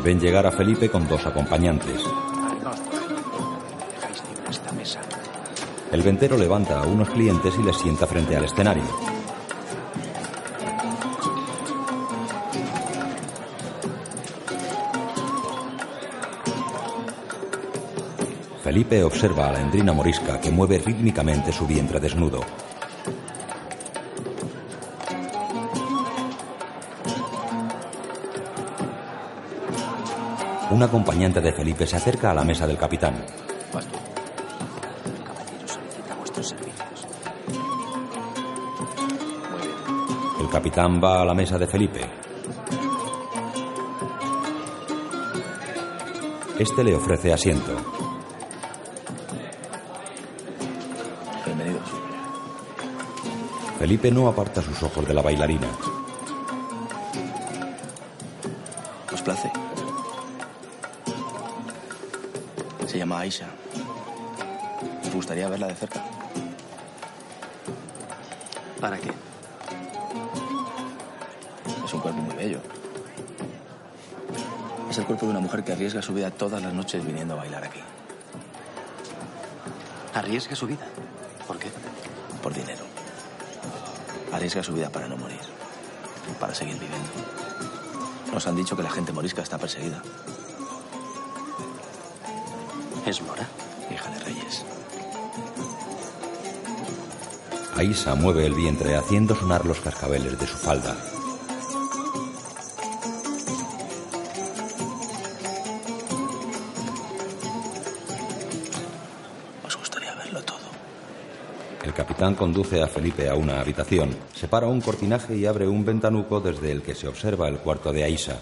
Ven llegar a Felipe con dos acompañantes. El ventero levanta a unos clientes y les sienta frente al escenario. Felipe observa a la endrina morisca que mueve rítmicamente su vientre desnudo. Un acompañante de Felipe se acerca a la mesa del capitán. El capitán va a la mesa de Felipe. Este le ofrece asiento. Bienvenidos. Felipe no aparta sus ojos de la bailarina. Aisha. ¿Os gustaría verla de cerca? ¿Para qué? Es un cuerpo muy bello. Es el cuerpo de una mujer que arriesga su vida todas las noches viniendo a bailar aquí. ¿Arriesga su vida? ¿Por qué? Por dinero. Arriesga su vida para no morir. Para seguir viviendo. Nos han dicho que la gente morisca está perseguida. ¿Es Mora? Hija de reyes. Aisa mueve el vientre haciendo sonar los cascabeles de su falda. Os gustaría verlo todo. El capitán conduce a Felipe a una habitación, separa un cortinaje y abre un ventanuco desde el que se observa el cuarto de Aisa.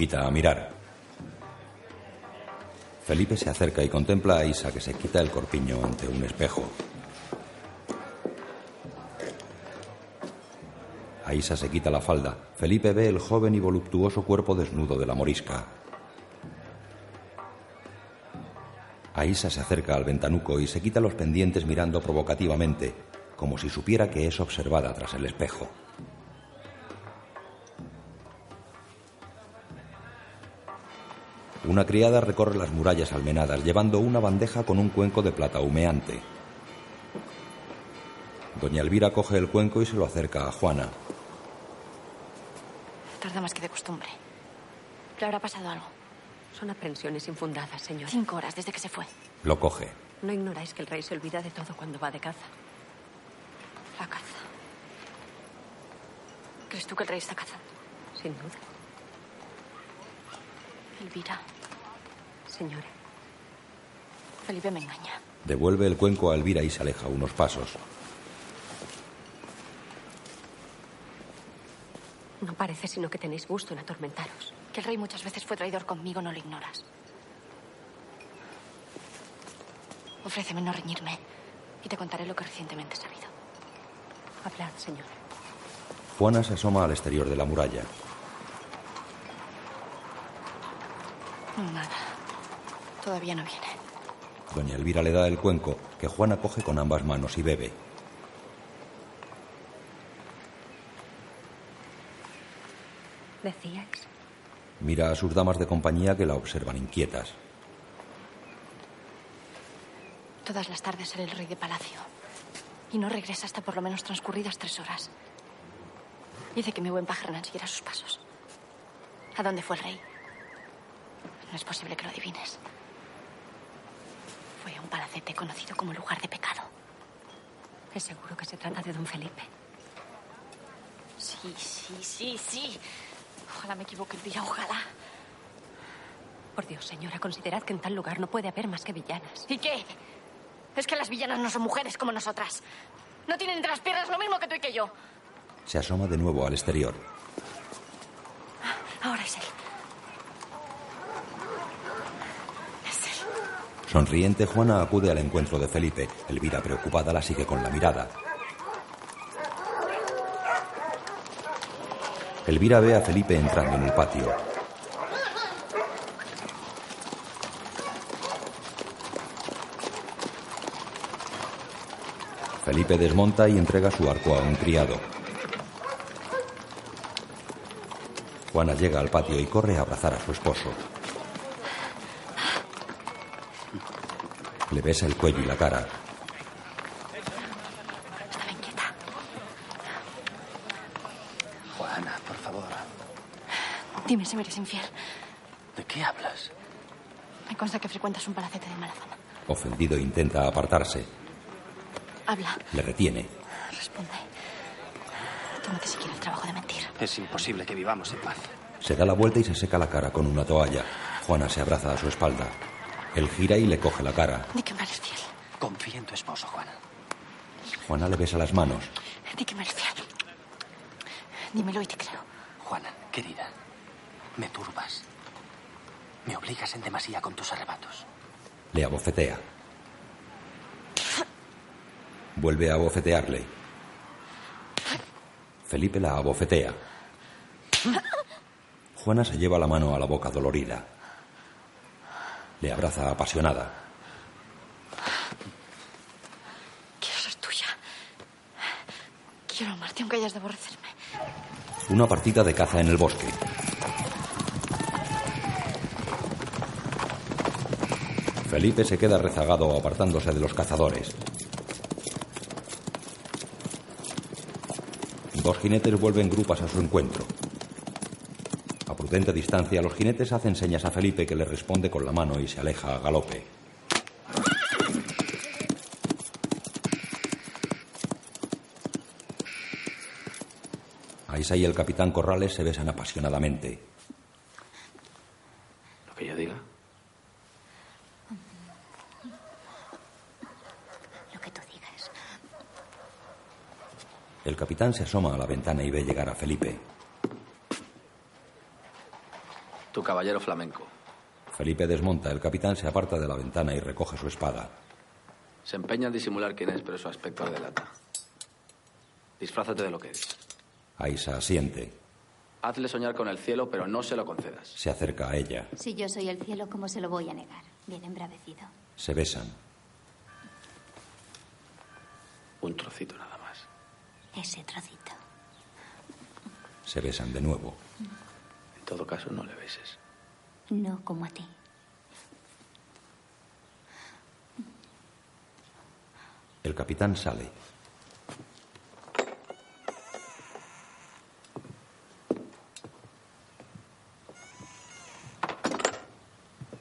Invita a mirar. Felipe se acerca y contempla a Isa que se quita el corpiño ante un espejo. Aisa se quita la falda. Felipe ve el joven y voluptuoso cuerpo desnudo de la morisca. Aisa se acerca al ventanuco y se quita los pendientes mirando provocativamente, como si supiera que es observada tras el espejo. Una criada recorre las murallas almenadas llevando una bandeja con un cuenco de plata humeante. Doña Elvira coge el cuenco y se lo acerca a Juana. Tarda más que de costumbre. ¿Le habrá pasado algo? Son aprensiones infundadas, señor. Cinco horas desde que se fue. Lo coge. No ignoráis que el rey se olvida de todo cuando va de caza. La caza. ¿Crees tú que el rey está cazando? Sin duda. Elvira. Señora. Felipe me engaña. Devuelve el cuenco a Elvira y se aleja unos pasos. No parece sino que tenéis gusto en atormentaros. Que el rey muchas veces fue traidor conmigo, no lo ignoras. Ofréceme no reñirme y te contaré lo que recientemente he sabido. Hablad, señora. Juana se asoma al exterior de la muralla. Nada. Todavía no viene. Doña Elvira le da el cuenco, que Juana coge con ambas manos y bebe. ¿Decíais? Mira a sus damas de compañía que la observan inquietas. Todas las tardes sale el rey de palacio. Y no regresa hasta por lo menos transcurridas tres horas. Dice que mi buen Pajernan siguiera sus pasos. ¿A dónde fue el rey? No es posible que lo adivines. Fue a un palacete conocido como lugar de pecado. Es seguro que se trata de don Felipe. Sí, sí, sí, sí. Ojalá me equivoque el día, ojalá. Por Dios, señora, considerad que en tal lugar no puede haber más que villanas. ¿Y qué? Es que las villanas no son mujeres como nosotras. No tienen entre las piernas lo mismo que tú y que yo. Se asoma de nuevo al exterior. Ahora es él. Es él. Sonriente, Juana acude al encuentro de Felipe. Elvira, preocupada, la sigue con la mirada. Elvira ve a Felipe entrando en el patio. Felipe desmonta y entrega su arco a un criado. Juana llega al patio y corre a abrazar a su esposo. Le besa el cuello y la cara. Estaba inquieta. Juana, por favor. Dime si me eres infiel. ¿De qué hablas? Me consta que frecuentas un palacete de mala fama. Ofendido intenta apartarse. Habla. Le retiene. Responde. Tómate siquiera el trabajo de mentir. Es imposible que vivamos en paz. Se da la vuelta y se seca la cara con una toalla. Juana se abraza a su espalda. Él gira y le coge la cara. Di que me eres fiel. Confía en tu esposo, Juana. Juana le besa las manos. Di que me eres fiel. Dímelo y te creo. Juana, querida, me turbas. Me obligas en demasía con tus arrebatos. Le abofetea. Vuelve a abofetearle. Felipe la abofetea. Juana se lleva la mano a la boca dolorida. Le abraza apasionada. Quiero ser tuya. Quiero amarte aunque hayas de aborrecerme. Una partida de caza en el bosque. Felipe se queda rezagado apartándose de los cazadores. Dos jinetes vuelven grupas a su encuentro prudente distancia, los jinetes hacen señas a Felipe que le responde con la mano y se aleja a galope. Aisa y el capitán Corrales se besan apasionadamente. Lo que yo diga. Lo que tú digas. El capitán se asoma a la ventana y ve llegar a Felipe. Tu caballero flamenco. Felipe desmonta, el capitán se aparta de la ventana y recoge su espada. Se empeña en disimular quién es, pero su aspecto le delata. Disfrázate de lo que eres. Aisa asiente. Hazle soñar con el cielo, pero no se lo concedas. Se acerca a ella. Si yo soy el cielo, ¿cómo se lo voy a negar? Bien embravecido. Se besan. Un trocito nada más. Ese trocito. Se besan de nuevo. En todo caso, no le beses. No como a ti. El capitán sale.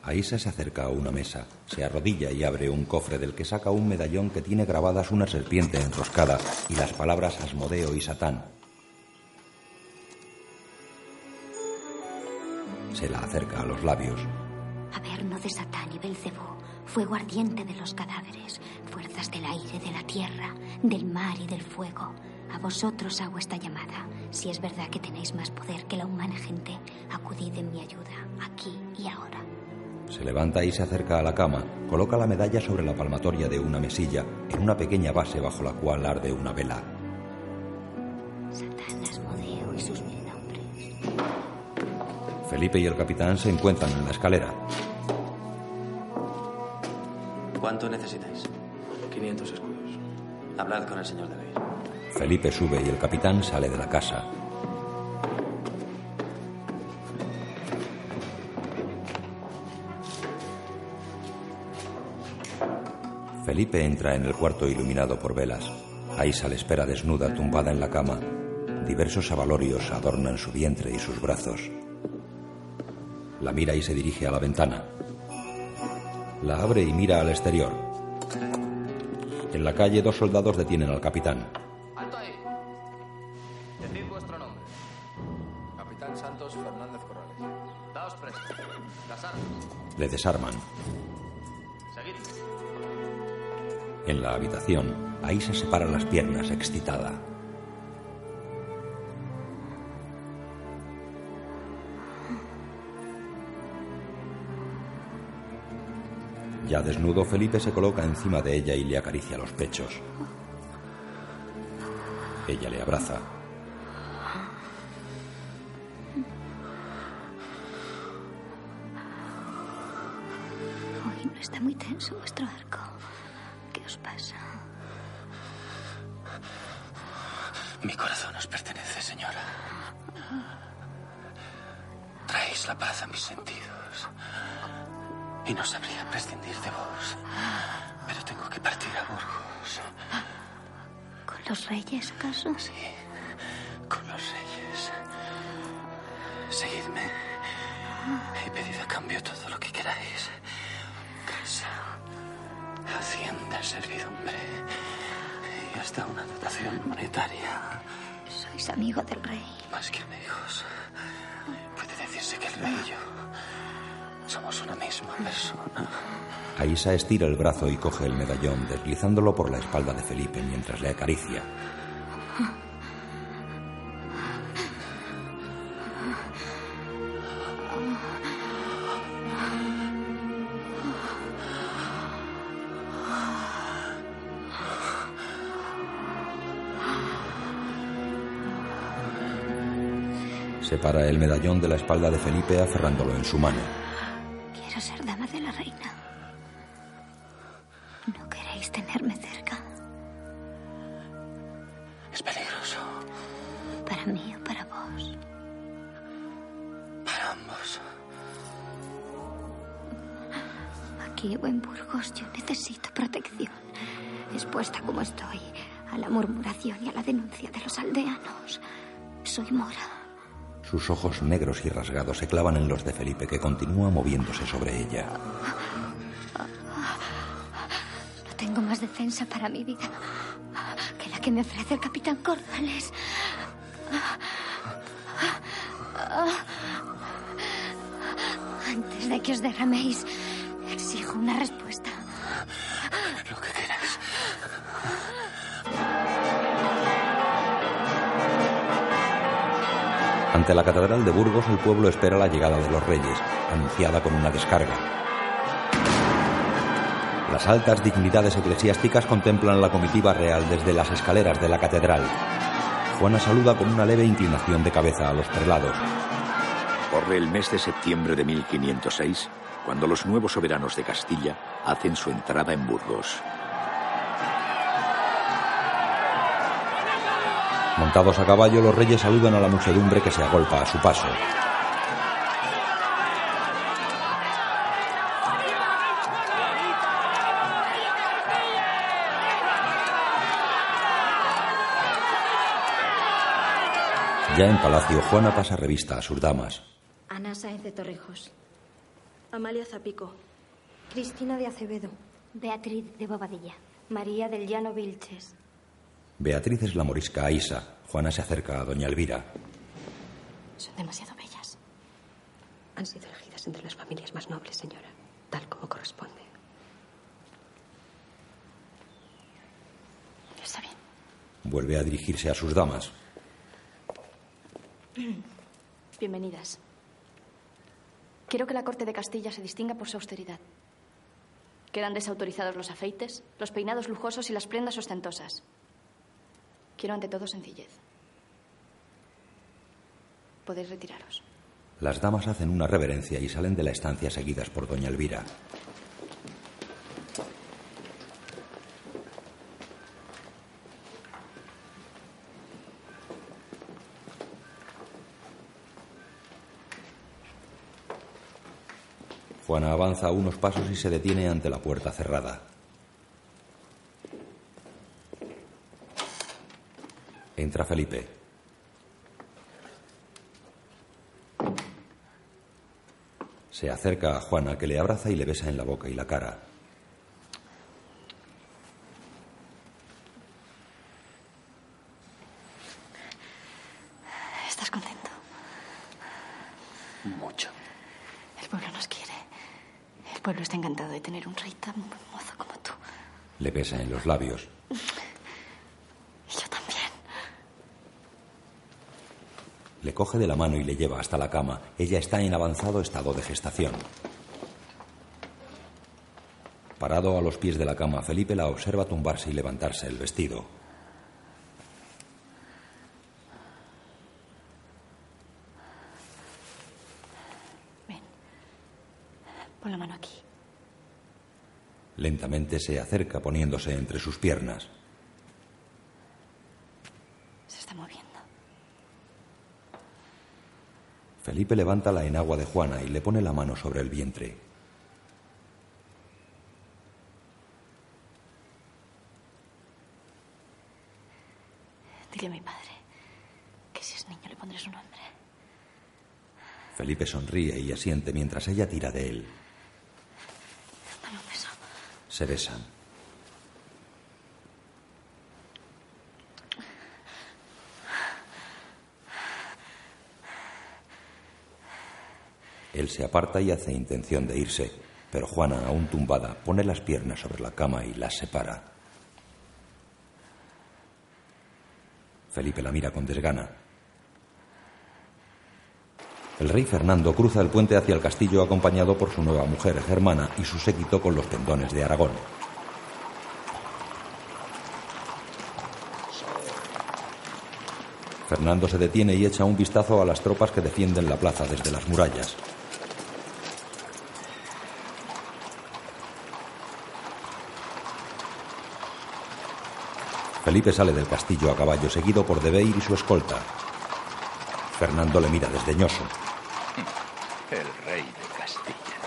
Aisa se acerca a una mesa, se arrodilla y abre un cofre del que saca un medallón que tiene grabadas una serpiente enroscada y las palabras Asmodeo y Satán. Acerca a los labios. Averno de Satán y Belcebú, fuego ardiente de los cadáveres, fuerzas del aire, de la tierra, del mar y del fuego. A vosotros hago esta llamada. Si es verdad que tenéis más poder que la humana gente, acudid en mi ayuda, aquí y ahora. Se levanta y se acerca a la cama, coloca la medalla sobre la palmatoria de una mesilla, en una pequeña base bajo la cual arde una vela. Satán, Felipe y el capitán se encuentran en la escalera. ¿Cuánto necesitáis? 500 escudos. Hablad con el señor de Ley. Felipe sube y el capitán sale de la casa. Felipe entra en el cuarto iluminado por velas. Aisa le espera desnuda, tumbada en la cama. Diversos abalorios adornan su vientre y sus brazos. La mira y se dirige a la ventana. La abre y mira al exterior. En la calle dos soldados detienen al capitán. ¡Alto ahí! Decid vuestro nombre. Capitán Santos Fernández Corrales. Daos presto. Las armas. Le desarman. Seguidme. En la habitación, Aisa separa las piernas excitada. Ya desnudo, Felipe se coloca encima de ella y le acaricia los pechos. Ella le abraza. Hoy no está muy tenso vuestro arco. ¿Qué os pasa? Mi corazón os pertenece, señora. Traéis la paz a mis sentidos. Y no sabría prescindir de vos. Pero tengo que partir a Burgos. ¿Con los reyes, acaso? Sí, con los reyes. Seguidme. Y pedid a cambio todo lo que queráis. Casa, hacienda, servidumbre. Y hasta una dotación monetaria. Sois amigo del rey. Más que amigos. Puede decirse que el rey y yo somos una misma persona. Aisa estira el brazo y coge el medallón, deslizándolo por la espalda de Felipe mientras le acaricia. Separa el medallón de la espalda de Felipe aferrándolo en su mano. Se clavan en los de Felipe, que continúa moviéndose sobre ella. No tengo más defensa para mi vida que la que me ofrece el capitán Corrales. Antes de que os derraméis, Ante la Catedral de Burgos, el pueblo espera la llegada de los reyes, anunciada con una descarga. Las altas dignidades eclesiásticas contemplan la comitiva real desde las escaleras de la catedral. Juana saluda con una leve inclinación de cabeza a los prelados. Corre el mes de septiembre de 1506, cuando los nuevos soberanos de Castilla hacen su entrada en Burgos. Montados a caballo, los reyes saludan a la muchedumbre que se agolpa a su paso. Ya en palacio, Juana pasa revista a sus damas. Ana Sáenz de Torrijos. Amalia Zapico. Cristina de Acevedo. Beatriz de Bobadilla. María del Llano Vilches. Beatriz es la morisca Aisa. Juana se acerca a doña Elvira. Son demasiado bellas. Han sido elegidas entre las familias más nobles, señora, tal como corresponde. Está bien. Vuelve a dirigirse a sus damas. Bienvenidas. Quiero que la corte de Castilla se distinga por su austeridad. Quedan desautorizados los afeites, los peinados lujosos y las prendas ostentosas. Quiero ante todo sencillez. Podéis retiraros. Las damas hacen una reverencia y salen de la estancia seguidas por doña Elvira. Juana avanza unos pasos y se detiene ante la puerta cerrada. Entra Felipe. Se acerca a Juana, que le abraza y le besa en la boca y la cara. ¿Estás contento? Mucho. El pueblo nos quiere. El pueblo está encantado de tener un rey tan buen mozo como tú. Le besa en los labios. Y yo también. Le coge de la mano y le lleva hasta la cama. Ella está en avanzado estado de gestación. Parado a los pies de la cama, Felipe la observa tumbarse y levantarse el vestido. Pon la mano aquí. Lentamente se acerca poniéndose entre sus piernas. Se está moviendo. Felipe levanta la enagua de Juana y le pone la mano sobre el vientre. Dile a mi padre que si es niño le pondré su nombre. Felipe sonríe y asiente mientras ella tira de él. Dame un beso. Se besan. Él se aparta y hace intención de irse, pero Juana, aún tumbada, pone las piernas sobre la cama y las separa. Felipe la mira con desgana. El rey Fernando cruza el puente hacia el castillo acompañado por su nueva mujer, Germana, y su séquito con los pendones de Aragón. Fernando se detiene y echa un vistazo a las tropas que defienden la plaza desde las murallas. Felipe sale del castillo a caballo, seguido por De Beir y su escolta. Fernando le mira desdeñoso. El rey de Castilla.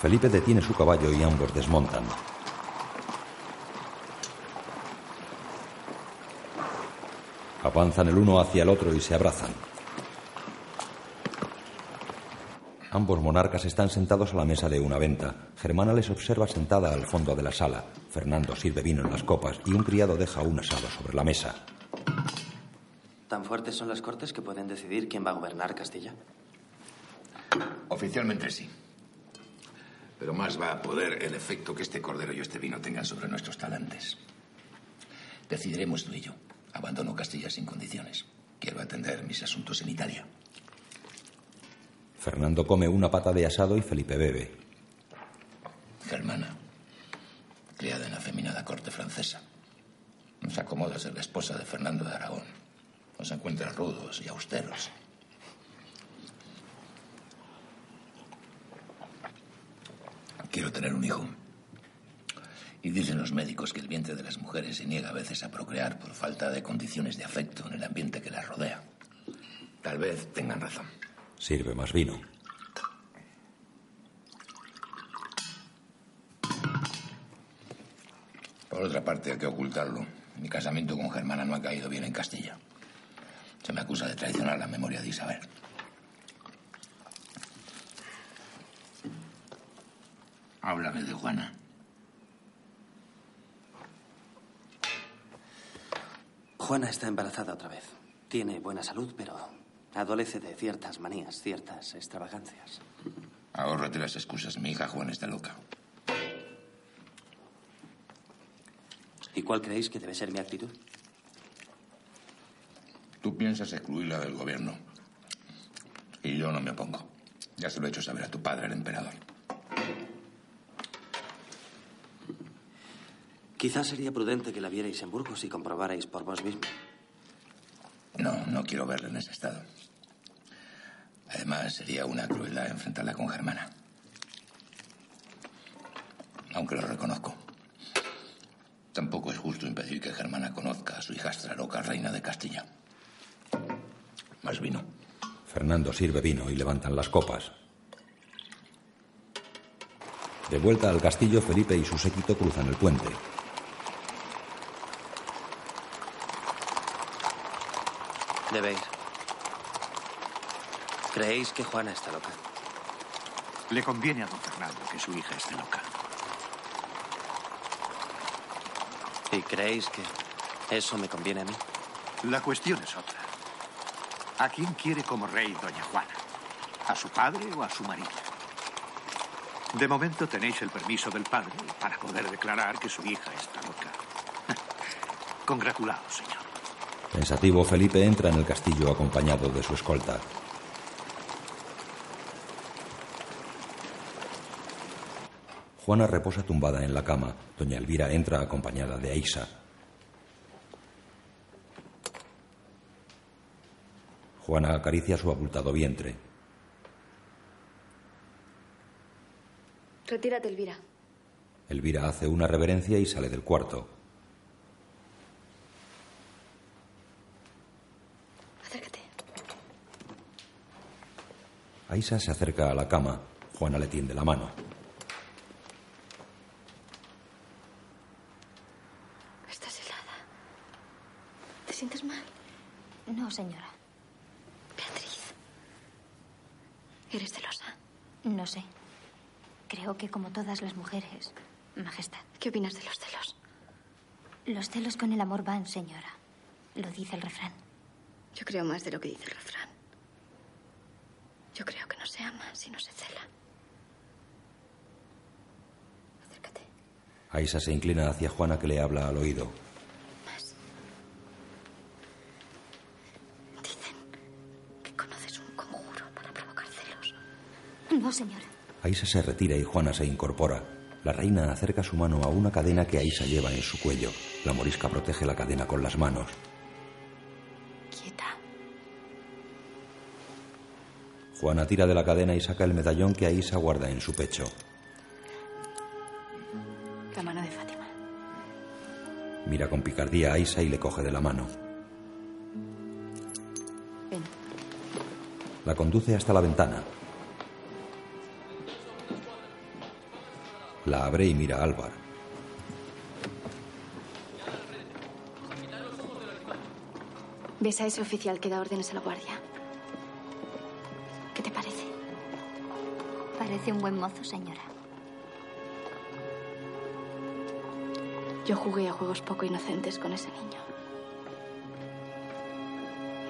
Felipe detiene su caballo y ambos desmontan. Avanzan el uno hacia el otro y se abrazan. Ambos monarcas están sentados a la mesa de una venta. Germana les observa sentada al fondo de la sala. Fernando sirve vino en las copas y un criado deja un asado sobre la mesa. ¿Tan fuertes son las cortes que pueden decidir quién va a gobernar Castilla? Oficialmente sí. Pero más va a poder el efecto que este cordero y este vino tengan sobre nuestros talantes. Decidiremos tú y yo. Abandono Castilla sin condiciones. Quiero atender mis asuntos en Italia. Fernando come una pata de asado y Felipe bebe. Germana, criada en la feminada corte francesa, nos acomoda ser la esposa de Fernando de Aragón. Nos encuentra rudos y austeros. Quiero tener un hijo. Y dicen los médicos que el vientre de las mujeres se niega a veces a procrear por falta de condiciones de afecto en el ambiente que las rodea. Tal vez tengan razón. Sirve más vino. Por otra parte, hay que ocultarlo. Mi casamiento con Germana no ha caído bien en Castilla. Se me acusa de traicionar la memoria de Isabel. Háblame de Juana. Juana está embarazada otra vez. Tiene buena salud, pero adolece de ciertas manías, ciertas extravagancias. Ahórrate las excusas. Mi hija Juana está loca. ¿Y cuál creéis que debe ser mi actitud? Tú piensas excluirla del gobierno. Y yo no me opongo. Ya se lo he hecho saber a tu padre, el emperador. Quizás sería prudente que la vierais en Burgos y comprobarais por vos mismo. No, no quiero verla en ese estado. Además, sería una crueldad enfrentarla con Germana. Aunque lo reconozco. Tampoco es justo impedir que Germana conozca a su hijastra loca, reina de Castilla. Más vino. Fernando sirve vino y levantan las copas. De vuelta al castillo, Felipe y su séquito cruzan el puente. Debéis. ¿Creéis que Juana está loca? Le conviene a don Fernando que su hija esté loca. ¿Y creéis que eso me conviene a mí? La cuestión es otra. ¿A quién quiere como rey doña Juana? ¿A su padre o a su marido? De momento tenéis el permiso del padre para poder declarar que su hija está loca. Congratulaos, señor. Pensativo, Felipe entra en el castillo acompañado de su escolta. Juana reposa tumbada en la cama. Doña Elvira entra acompañada de Aisa. Juana acaricia su abultado vientre. Retírate, Elvira. Elvira hace una reverencia y sale del cuarto. Acércate. Aisa se acerca a la cama. Juana le tiende la mano. Estás helada. ¿Te sientes mal? No, señora. Beatriz. ¿Eres celosa? No sé. Creo que como todas las mujeres, Majestad. ¿Qué opinas de los celos? Los celos con el amor van, señora. Lo dice el refrán. Yo creo más de lo que dice el refrán. Yo creo que no se ama si no se cela. Aisa se inclina hacia Juana que le habla al oído. Que conoces un conjuro para provocar celos. No, señora. Aisa se retira y Juana se incorpora. La reina acerca su mano a una cadena que Aisa lleva en su cuello. La morisca protege la cadena con las manos. Quieta. Juana tira de la cadena y saca el medallón que Aisa guarda en su pecho. La mano de Fátima. Mira con picardía a Aisa y le coge de la mano. Ven. La conduce hasta la ventana. La abre y mira a Álvar. ¿Ves a ese oficial que da órdenes a la guardia? ¿Qué te parece? parece un buen mozo, señora. Yo jugué a juegos poco inocentes con ese niño.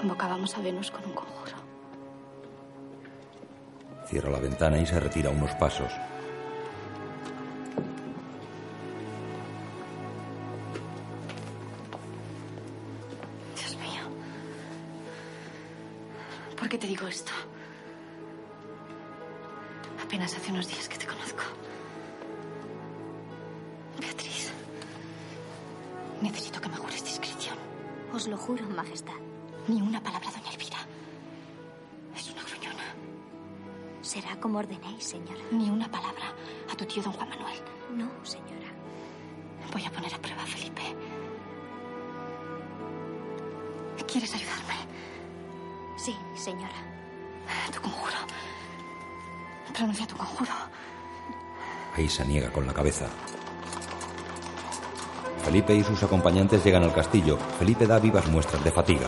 Invocábamos a Venus con un conjuro. Cierra la ventana y se retira unos pasos. Esto? Apenas hace unos días que te conozco. Beatriz. Necesito que me jures discreción. Os lo juro, Majestad. Ni una palabra, doña Elvira. Es una gruñona. Será como ordenéis, señora. Ni una palabra a tu tío don Juan Manuel. No, señora. Voy a poner a prueba a Felipe. ¿Quieres ayudarme? Sí, señora. Tu conjuro. Pronuncia tu conjuro. Aisa niega con la cabeza. Felipe y sus acompañantes llegan al castillo. Felipe da vivas muestras de fatiga.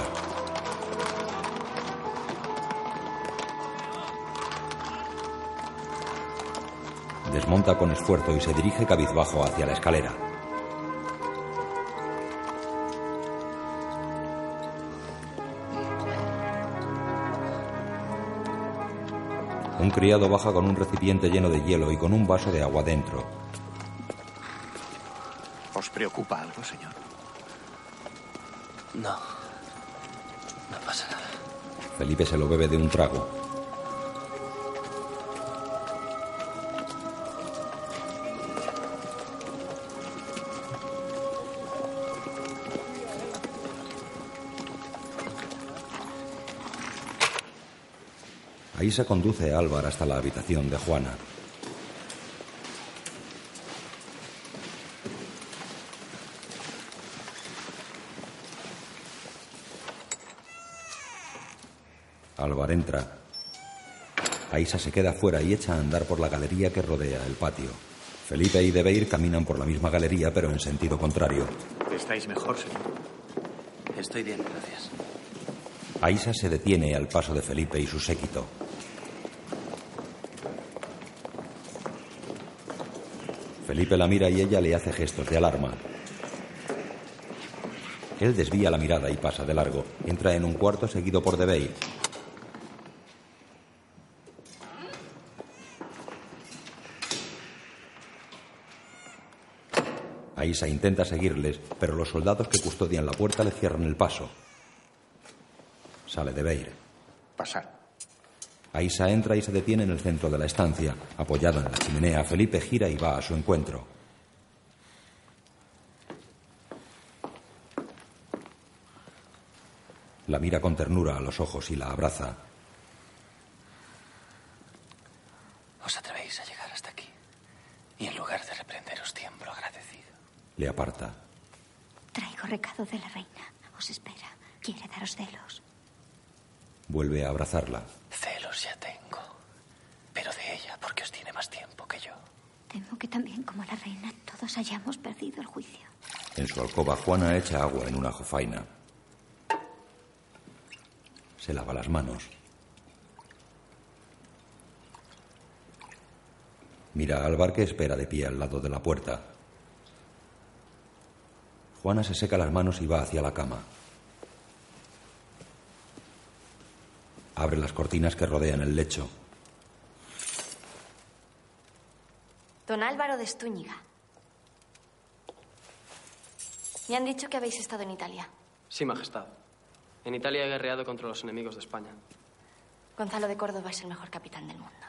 Desmonta con esfuerzo y se dirige cabizbajo hacia la escalera. Criado baja con un recipiente lleno de hielo y con un vaso de agua dentro. ¿Os preocupa algo, señor? No. No pasa nada. Felipe se lo bebe de un trago. Aisa conduce a Álvar hasta la habitación de Juana. Álvar entra. Aisa se queda fuera y echa a andar por la galería que rodea el patio. Felipe y Debeir caminan por la misma galería, pero en sentido contrario. ¿Estáis mejor, señor? Estoy bien, gracias. Aisa se detiene al paso de Felipe y su séquito. Felipe la mira y ella le hace gestos de alarma. Él desvía la mirada y pasa de largo. Entra en un cuarto seguido por Debeir. Aisa intenta seguirles, pero los soldados que custodian la puerta le cierran el paso. Sale de Beir. Pasar. Aisa entra y se detiene en el centro de la estancia. Apoyado en la chimenea, Felipe gira y va a su encuentro. La mira con ternura a los ojos y la abraza. Os atrevéis a llegar hasta aquí. Y en lugar de reprenderos, tiemblo agradecido. Le aparta. Traigo recado de la reina. Os espera. Quiere daros celos. Vuelve a abrazarla. Celos ya tengo. Pero de ella, porque os tiene más tiempo que yo. Temo que también como la reina todos hayamos perdido el juicio. En su alcoba, Juana echa agua en una jofaina. Se lava las manos. Mira a Álvar que espera de pie al lado de la puerta. Juana se seca las manos y va hacia la cama. Abre las cortinas que rodean el lecho. Don Álvaro de Estúñiga. Me han dicho que habéis estado en Italia. Sí, Majestad. En Italia he guerreado contra los enemigos de España. Gonzalo de Córdoba es el mejor capitán del mundo.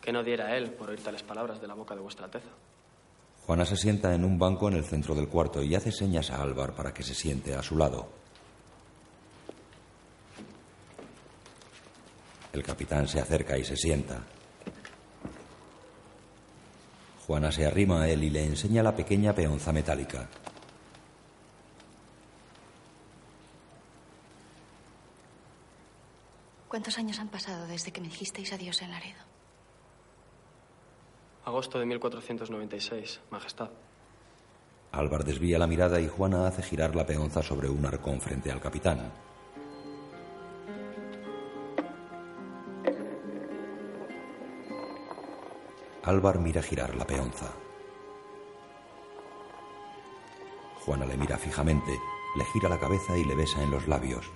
Que no diera él por oír tales palabras de la boca de vuestra Alteza. Juana se sienta en un banco en el centro del cuarto y hace señas a Álvar para que se siente a su lado. El capitán se acerca y se sienta. Juana se arrima a él y le enseña la pequeña peonza metálica. ¿Cuántos años han pasado desde que me dijisteis adiós en Laredo? Agosto de 1496, Majestad. Álvar desvía la mirada y Juana hace girar la peonza sobre un arcón frente al capitán. Álvar mira girar la peonza. Juana le mira fijamente, le gira la cabeza y le besa en los labios.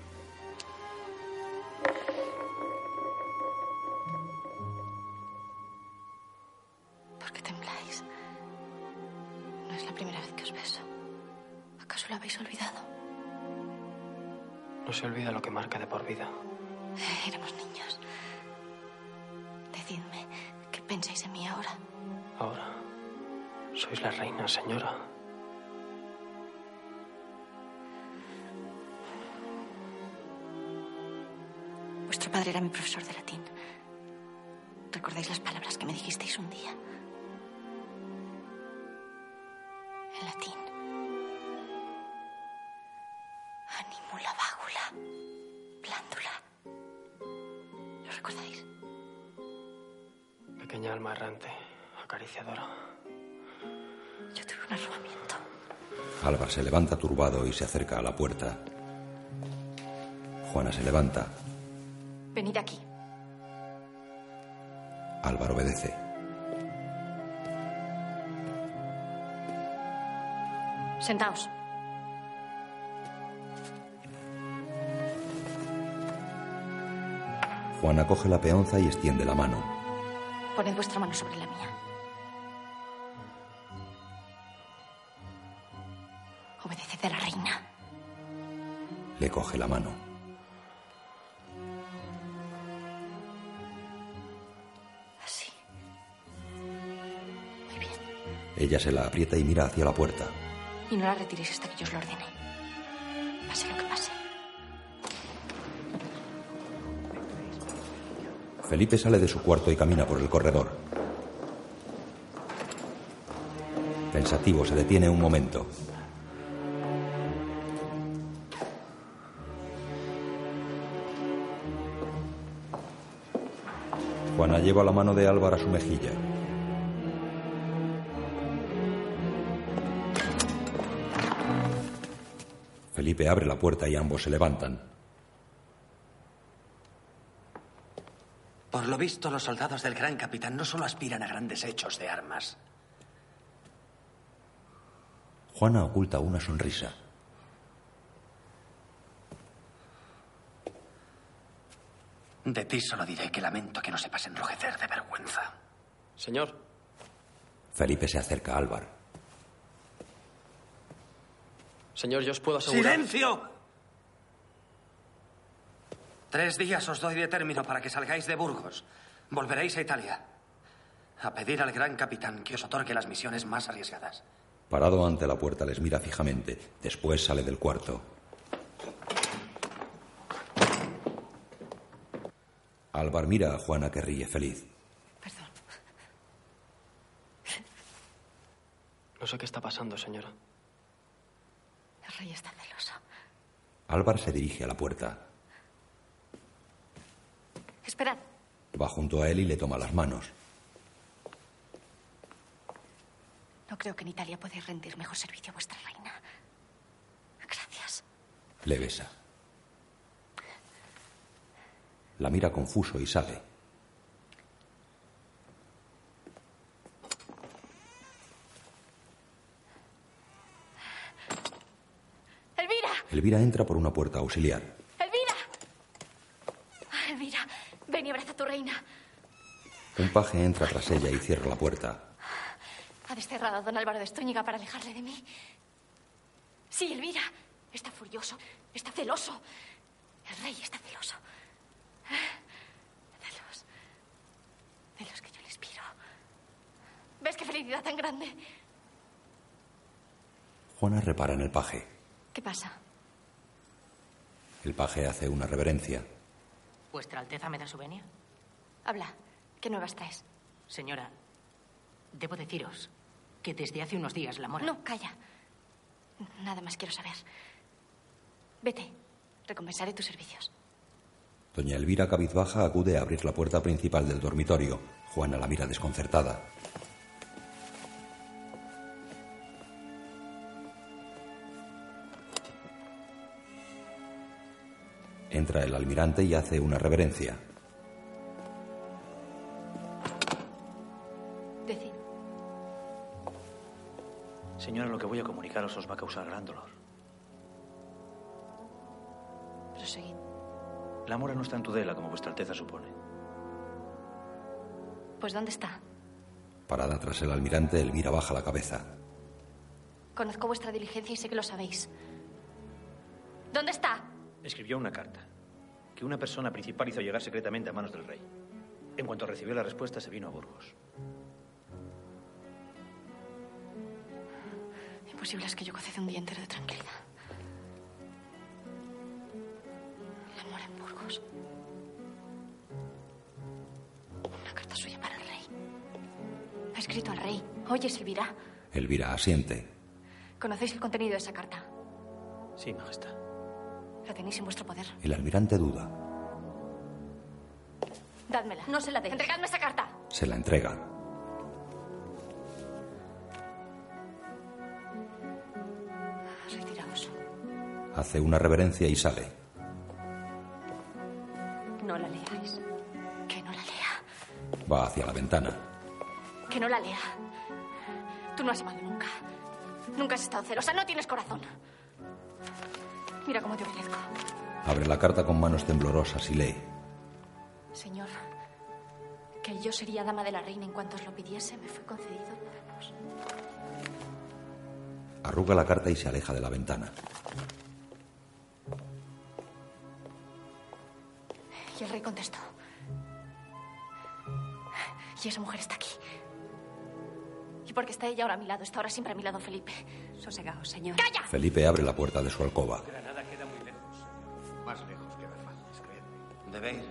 Animula vágula. Glándula. ¿Lo recordáis? Pequeña alma errante, acariciadora. Yo tuve un arrobamiento. Álvar se levanta turbado y se acerca a la puerta. Juana se levanta. Venid aquí. Álvar obedece. Sentaos. Juana coge la peonza y extiende la mano. Poned vuestra mano sobre la mía. Obedeced a la reina. Le coge la mano. Así. Ella se la aprieta y mira hacia la puerta. Y no la retiréis hasta que yo os lo ordene. Felipe sale de su cuarto y camina por el corredor. Pensativo, se detiene un momento. Juana lleva la mano de Álvaro a su mejilla. Felipe abre la puerta y ambos se levantan. Por lo visto, los soldados del gran capitán no solo aspiran a grandes hechos de armas. Juana oculta una sonrisa. De ti solo diré que lamento que no sepas enrojecer de vergüenza. Señor, Felipe se acerca a Álvar. señor, yo os puedo asegurar. ¡Silencio! Tres días os doy de término para que salgáis de Burgos. Volveréis a Italia. A pedir al gran capitán que os otorgue las misiones más arriesgadas. Parado ante la puerta les mira fijamente. Después sale del cuarto. Álvar mira a Juana que ríe feliz. No sé qué está pasando, señora. El rey está celoso. Álvar se dirige a la puerta. Esperad. Va junto a él y le toma las manos. No creo que en Italia podáis rendir mejor servicio a vuestra reina. Gracias. Le besa. La mira confuso y sale. ¡Elvira! Elvira entra por una puerta auxiliar. ¡Elvira! Ah, Elvira, ven y abraza a tu reina. Un paje entra tras ella y cierra la puerta. Ha desterrado a don Álvaro de Estúñiga para alejarle de mí. Sí, Elvira. Está furioso. Está celoso. El rey está celoso. Celos. Celos que yo le inspiro. ¿Ves qué felicidad tan grande? Juana repara en el paje. ¿Qué pasa? El paje hace una reverencia. ¿Vuestra Alteza me da su venia? Habla. ¿Qué nuevas traes? Señora, debo deciros que desde hace unos días la mora... No, calla. Nada más quiero saber. Vete. Recompensaré tus servicios. Doña Elvira cabizbaja acude a abrir la puerta principal del dormitorio. Juana la mira desconcertada. Entra el almirante y hace una reverencia. Señora, lo que voy a comunicaros os va a causar gran dolor. Proseguid. La mora no está en Tudela, como vuestra Alteza supone. Pues ¿dónde está? Parada tras el almirante, Elvira baja la cabeza. Conozco vuestra diligencia y sé que lo sabéis. ¿Dónde está? Escribió una carta que una persona principal hizo llegar secretamente a manos del rey. En cuanto recibió la respuesta, se vino a Burgos. Imposible es que yo goce de un día entero de tranquilidad. La mora en Burgos. Una carta suya para el rey. Ha escrito al rey. Oye, Silvira. Elvira asiente. ¿Conocéis el contenido de esa carta? Sí, Majestad. La tenéis en vuestro poder. El almirante duda. Dádmela. No se la deis. Entregadme esa carta. Se la entrega. Hace una reverencia y sale. No la leáis. Que no la lea. Va hacia la ventana. Que no la lea. Tú no has amado nunca. Nunca has estado celosa. No tienes corazón. Mira cómo te obedezco. Abre la carta con manos temblorosas y lee. Señor, que yo sería dama de la reina en cuanto os lo pidiese, me fue concedido por. Arruga la carta y se aleja de la ventana. Y el rey contestó. Y esa mujer está aquí. Y porque está ella ahora a mi lado, está ahora siempre a mi lado Felipe. Sosegaos, señor. ¡Calla! Felipe abre la puerta de su alcoba. Granada queda muy lejos. Más lejos que Versalles, creedme. Debe ir.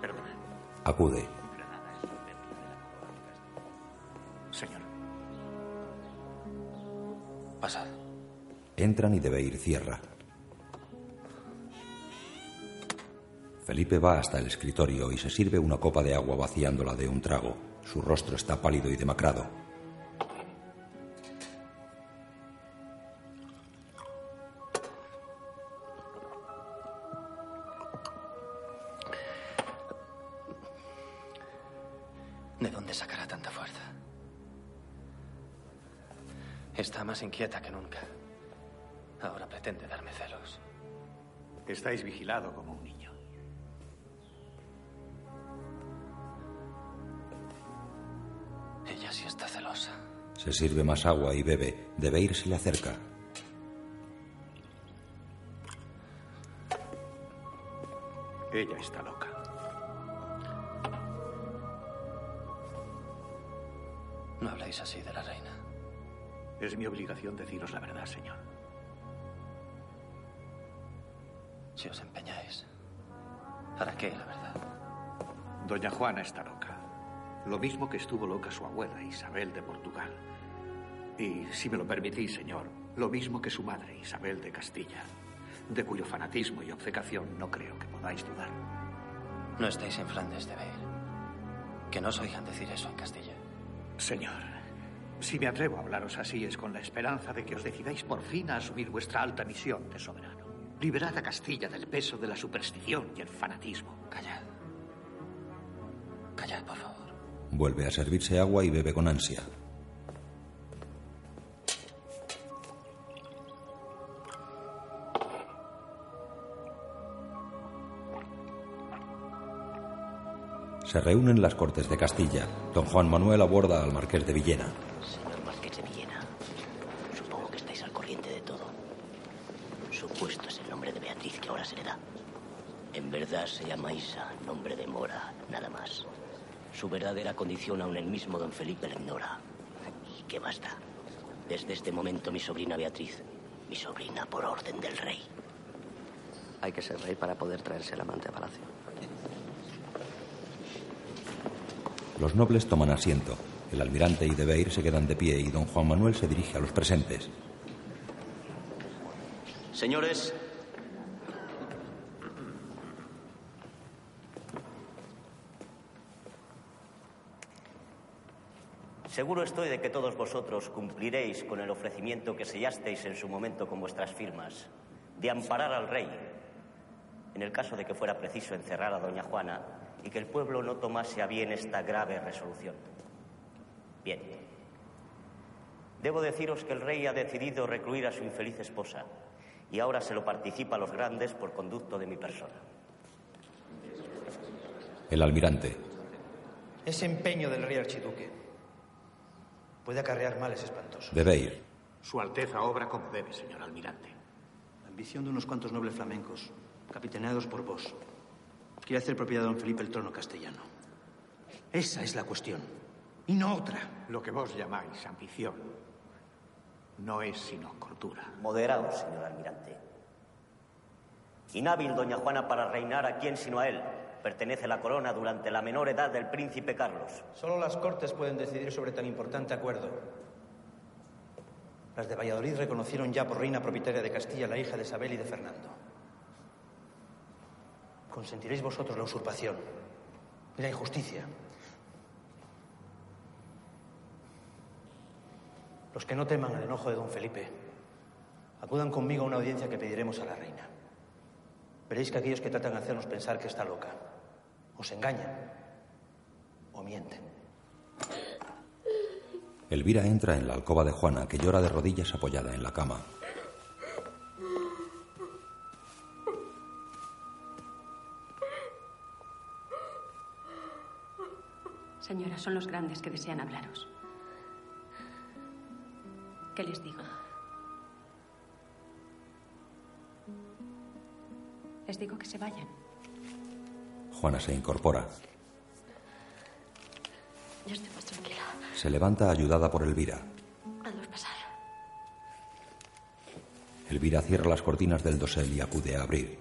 Perdona. Acude. Señor. Pasad. Entran y Debeir cierra. Felipe va hasta el escritorio y se sirve una copa de agua vaciándola de un trago. Su rostro está pálido y demacrado. ¿De dónde sacará tanta fuerza? Está más inquieta que nunca. Ahora pretende darme celos. Estáis vigilado como un niño. Se sirve más agua y bebe. Debeir se le acerca. Ella está loca. No habláis así de la reina. Es mi obligación deciros la verdad, señor. Si os empeñáis. ¿Para qué, la verdad? Doña Juana está loca. Lo mismo que estuvo loca su abuela, Isabel de Portugal. Y, si me lo permitís, señor, lo mismo que su madre, Isabel de Castilla, de cuyo fanatismo y obcecación no creo que podáis dudar. No estáis en Flandes de Beir. Que no os oigan decir eso en Castilla. Señor, si me atrevo a hablaros así es con la esperanza de que os decidáis por fin a asumir vuestra alta misión de soberano. Liberad a Castilla del peso de la superstición y el fanatismo. Callad, Vuelve a servirse agua y bebe con ansia. Se reúnen las Cortes de Castilla. Don Juan Manuel aborda al Marqués de Villena. Señor Marqués de Villena, supongo que estáis al corriente de todo. Su puesto es el nombre de Beatriz que ahora se le da. En verdad se llama Isa, nombre de Mora, nada más. Su verdadera condición aún el mismo don Felipe la ignora. ¿Y qué basta? Desde este momento mi sobrina Beatriz, mi sobrina por orden del rey. Hay que ser rey para poder traerse el amante a palacio. Los nobles toman asiento. El almirante y Debeir se quedan de pie y don Juan Manuel se dirige a los presentes. Señores, seguro estoy de que todos vosotros cumpliréis con el ofrecimiento que sellasteis en su momento con vuestras firmas, de amparar al rey, en el caso de que fuera preciso encerrar a doña Juana y que el pueblo no tomase a bien esta grave resolución. Bien. Debo deciros que el rey ha decidido recluir a su infeliz esposa y ahora se lo participa a los grandes por conducto de mi persona. El almirante. Ese empeño del rey archiduque puede acarrear males espantosos. Debe ir. Su Alteza obra como debe, señor almirante. La ambición de unos cuantos nobles flamencos, capitaneados por vos, quiere hacer propiedad de don Felipe el trono castellano. Esa es la cuestión. Y no otra. Lo que vos llamáis ambición no es sino cordura. Moderaos, señor almirante. Inhábil doña Juana para reinar a quien sino a él pertenece la corona durante la menor edad del príncipe Carlos. Solo las cortes pueden decidir sobre tan importante acuerdo. Las de Valladolid reconocieron ya por reina propietaria de Castilla la hija de Isabel y de Fernando. Consentiréis vosotros la usurpación y la injusticia. Los que no teman el enojo de don Felipe, acudan conmigo a una audiencia que pediremos a la reina. Veréis que aquellos que tratan de hacernos pensar que está loca, os engañan o mienten. Elvira entra en la alcoba de Juana, que llora de rodillas apoyada en la cama. Señora, son los grandes que desean hablaros. ¿Qué les digo? Les digo que se vayan. Juana se incorpora. Yo estoy más tranquila. Se levanta ayudada por Elvira. Hazlos pasar. Elvira cierra las cortinas del dosel y acude a abrir.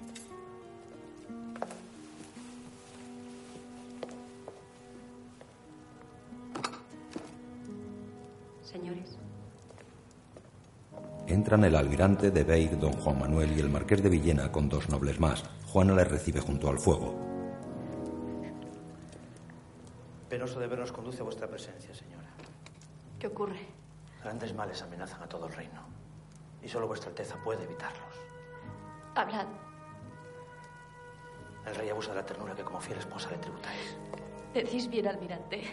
Señores, Entran el almirante de Beir, don Juan Manuel y el marqués de Villena con dos nobles más. Juana les recibe junto al fuego. Penoso deber nos conduce a vuestra presencia, señora. ¿Qué ocurre? Grandes males amenazan a todo el reino. Y solo vuestra Alteza puede evitarlos. Hablad. El rey abusa de la ternura que como fiel esposa le tributáis. Decís bien, almirante.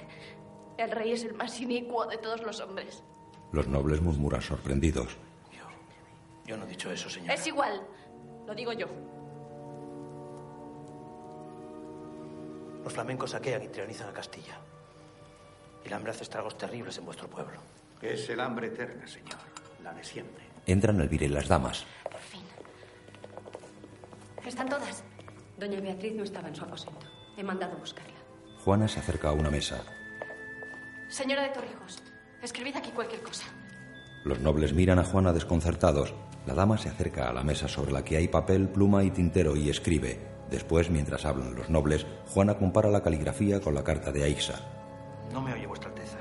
El rey es el más inicuo de todos los hombres. Los nobles murmuran sorprendidos. Yo no he dicho eso, señora. Es igual. Lo digo yo. Los flamencos saquean y tiranizan a Castilla. Y el hambre hace estragos terribles en vuestro pueblo. Es el hambre eterna, señor. La de siempre. Entran Elvira y las damas. ¿Están todas? doña Beatriz no estaba en su aposento. He mandado buscarla. Juana se acerca a una mesa. Señora de Torrijos, escribid aquí cualquier cosa. Los nobles miran a Juana desconcertados. La dama se acerca a la mesa sobre la que hay papel, pluma y tintero y escribe. Después, mientras hablan los nobles, Juana compara la caligrafía con la carta de Aixa. No me oye, vuestra Alteza.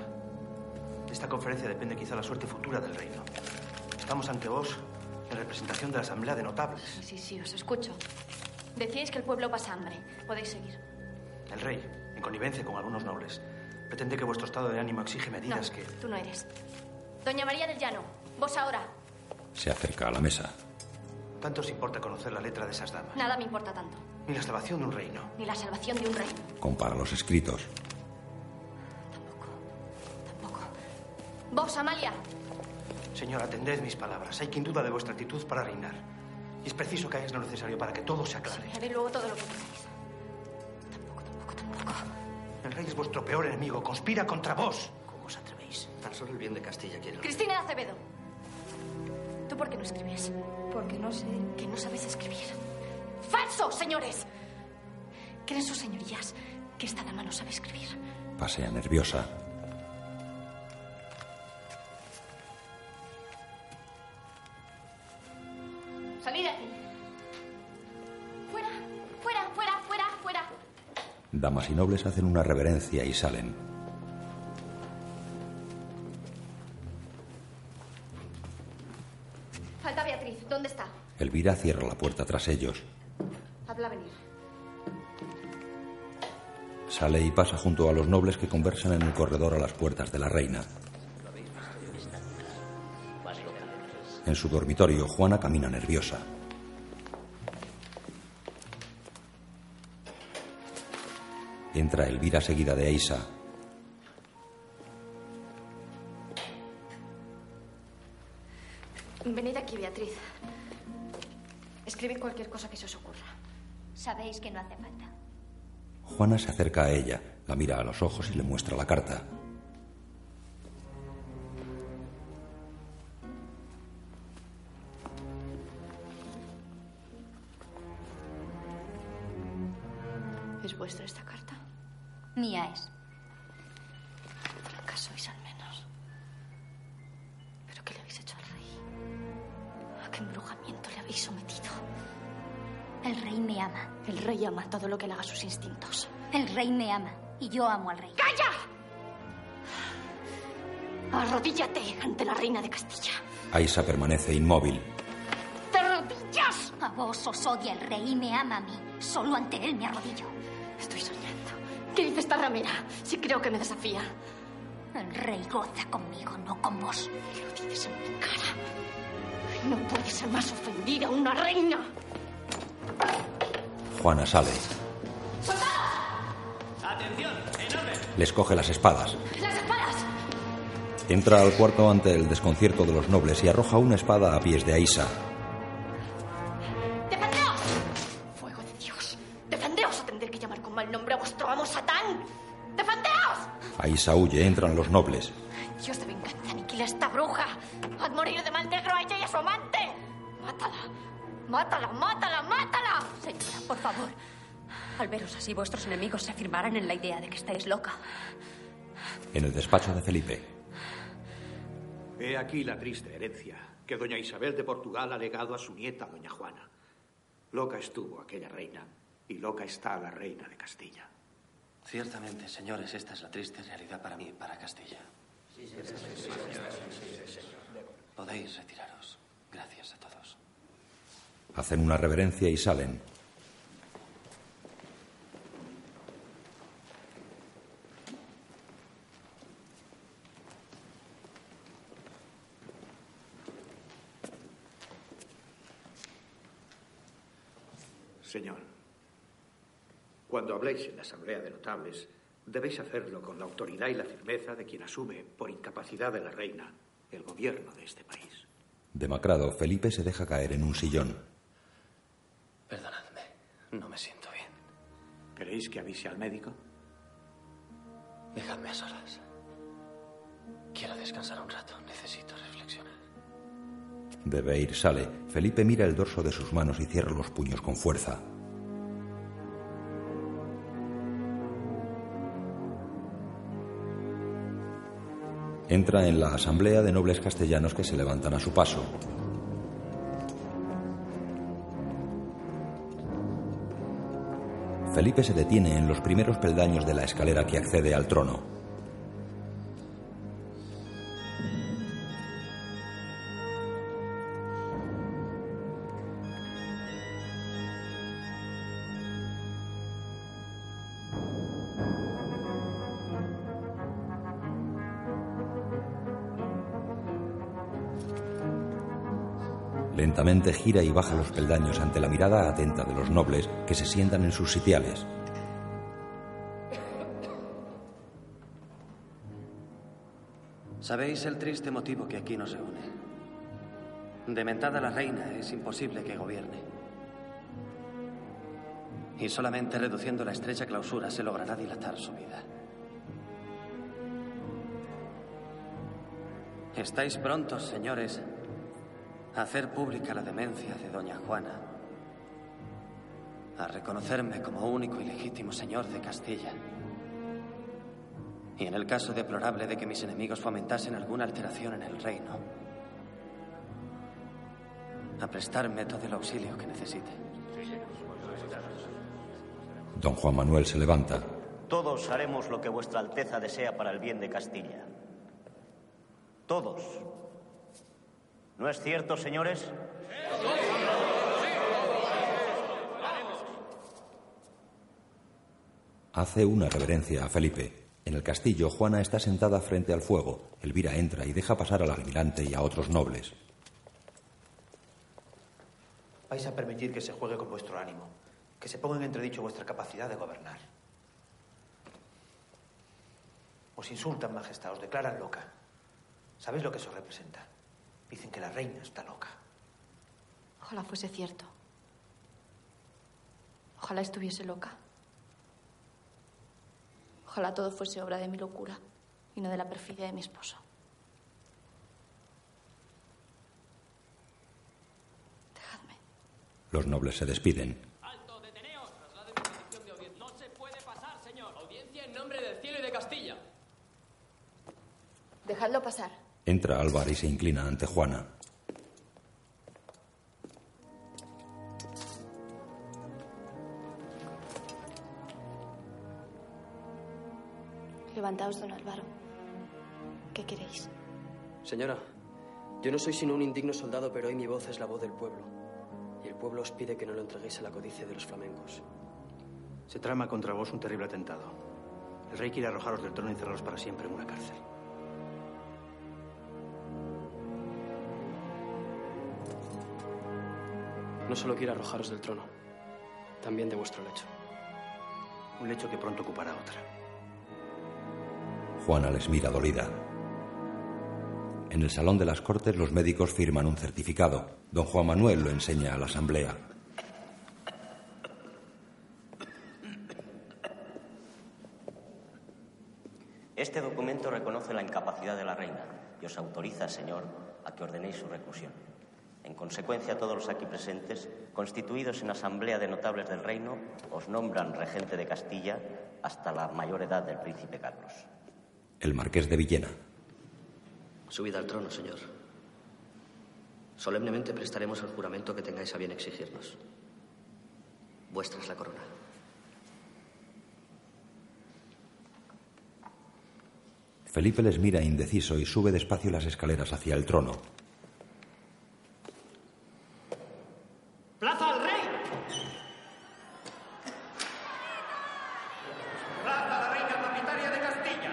De esta conferencia depende quizá la suerte futura del reino. Estamos ante vos en representación de la Asamblea de Notables. Sí, sí, sí, os escucho. Decíais que el pueblo pasa hambre. Podéis seguir. El rey, en connivencia con algunos nobles, pretende que vuestro estado de ánimo exige medidas no, que... tú no eres. Doña María del Llano, vos ahora. Se acerca a la mesa. ¿Tanto os importa conocer la letra de esas damas? Nada me importa tanto. Ni la salvación de un reino. Ni la salvación de un reino. Compara los escritos. Vos, Amalia. Señor, atended mis palabras. Hay quien duda de vuestra actitud para reinar. Y es preciso que hagáis lo necesario para que todo se aclare. Haré luego todo lo que queráis. El rey es vuestro peor enemigo. Conspira contra vos. ¿Cómo os atrevéis? Tan solo el bien de Castilla quiere. Cristina de Acevedo. ¿Tú por qué no escribes? Porque no sé. Que no sabéis escribir. ¡Falso, señores! ¿Creen sus señorías que esta dama no sabe escribir? Pasea nerviosa. ¡Salid de aquí! ¡Fuera! ¡Fuera, fuera, fuera, fuera! Damas y nobles hacen una reverencia y salen. Falta Beatriz. ¿Dónde está? Elvira cierra la puerta tras ellos. Hazla venir. Sale y pasa junto a los nobles que conversan en el corredor a las puertas de la reina. En su dormitorio, Juana camina nerviosa. Entra Elvira seguida de Eisa. aquí, Beatriz. Escribid cualquier cosa que se os ocurra. Sabéis que no hace falta. Juana se acerca a ella, la mira a los ojos y le muestra la carta. Ama. Y yo amo al rey. ¡Calla! Arrodíllate ante la reina de Castilla. Aisa permanece inmóvil. ¡Te arrodillas! A vos os odia el rey y me ama a mí. Solo ante él me arrodillo. Estoy soñando. ¿Qué dice esta ramera? Si creo que me desafía. El rey goza conmigo, no con vos. Lo dices en mi cara. No puede ser más ofendida una reina. Juana sale. Les coge las espadas. ¡Las espadas! Entra al cuarto ante el desconcierto de los nobles y arroja una espada a pies de Aisa. ¡Defendeos! Fuego de Dios. Defendeos o tendré que llamar con mal nombre a vuestro amo Satán. ¡Defendeos! Aisa huye, entran los nobles. Así, vuestros enemigos se afirmarán en la idea de que estáis loca. En el despacho de Felipe. He aquí la triste herencia que doña Isabel de Portugal ha legado a su nieta, doña Juana. Loca estuvo aquella reina y loca está la reina de Castilla. Ciertamente, señores, esta es la triste realidad para mí y para Castilla. Podéis retiraros. Gracias a todos. Hacen una reverencia y salen. Señor, cuando habléis en la Asamblea de Notables, debéis hacerlo con la autoridad y la firmeza de quien asume, por incapacidad de la reina, el gobierno de este país. Demacrado, Felipe se deja caer en un sillón. Perdonadme, no me siento bien. ¿Queréis que avise al médico? Dejadme a solas. Quiero descansar un rato, necesito reflexionar. Debe ir, sale. Felipe mira el dorso de sus manos y cierra los puños con fuerza. Entra en la asamblea de nobles castellanos que se levantan a su paso. Felipe se detiene en los primeros peldaños de la escalera que accede al trono. Lentamente gira y baja los peldaños ante la mirada atenta de los nobles que se sientan en sus sitiales. ¿Sabéis el triste motivo que aquí nos reúne? Dementada la reina, es imposible que gobierne. Y solamente reduciendo la estrecha clausura se logrará dilatar su vida. ¿Estáis prontos, señores, a hacer pública la demencia de doña Juana? A reconocerme como único y legítimo señor de Castilla. Y en el caso deplorable de que mis enemigos fomentasen alguna alteración en el reino, a prestarme todo el auxilio que necesite. Don Juan Manuel se levanta. Todos haremos lo que vuestra Alteza desea para el bien de Castilla. Todos. ¿No es cierto, señores? Hace una reverencia a Felipe. En el castillo, Juana está sentada frente al fuego. Elvira entra y deja pasar al almirante y a otros nobles. Vais a permitir que se juegue con vuestro ánimo, que se ponga en entredicho vuestra capacidad de gobernar. Os insultan, Majestad, os declaran loca. ¿Sabéis lo que eso representa? Dicen que la reina está loca. Ojalá fuese cierto. Ojalá estuviese loca. Ojalá todo fuese obra de mi locura y no de la perfidia de mi esposo. Dejadme. Los nobles se despiden. ¡Alto! ¡Deteneos! Traslade mi petición de audiencia. No se puede pasar, señor. Audiencia en nombre del cielo y de Castilla. Dejadlo pasar. Entra Álvar y se inclina ante Juana. Levantaos, don Álvaro. ¿Qué queréis? Señora, yo no soy sino un indigno soldado, pero hoy mi voz es la voz del pueblo. Y el pueblo os pide que no lo entreguéis a la codicia de los flamencos. Se trama contra vos un terrible atentado. El rey quiere arrojaros del trono y encerraros para siempre en una cárcel. No solo quiere arrojaros del trono, también de vuestro lecho. Un lecho que pronto ocupará otra. Juana les mira dolida. En el salón de las cortes los médicos firman un certificado. Don Juan Manuel lo enseña a la asamblea. Este documento reconoce la incapacidad de la reina y os autoriza, señor, a que ordenéis su reclusión. En consecuencia, todos los aquí presentes, constituidos en asamblea de notables del reino, os nombran regente de Castilla hasta la mayor edad del príncipe Carlos. El marqués de Villena. Subid al trono, señor. Solemnemente prestaremos el juramento que tengáis a bien exigirnos. Vuestra es la corona. Felipe les mira indeciso y sube despacio las escaleras hacia el trono. ¡Plaza al rey! ¡Plaza a la reina propietaria de Castilla!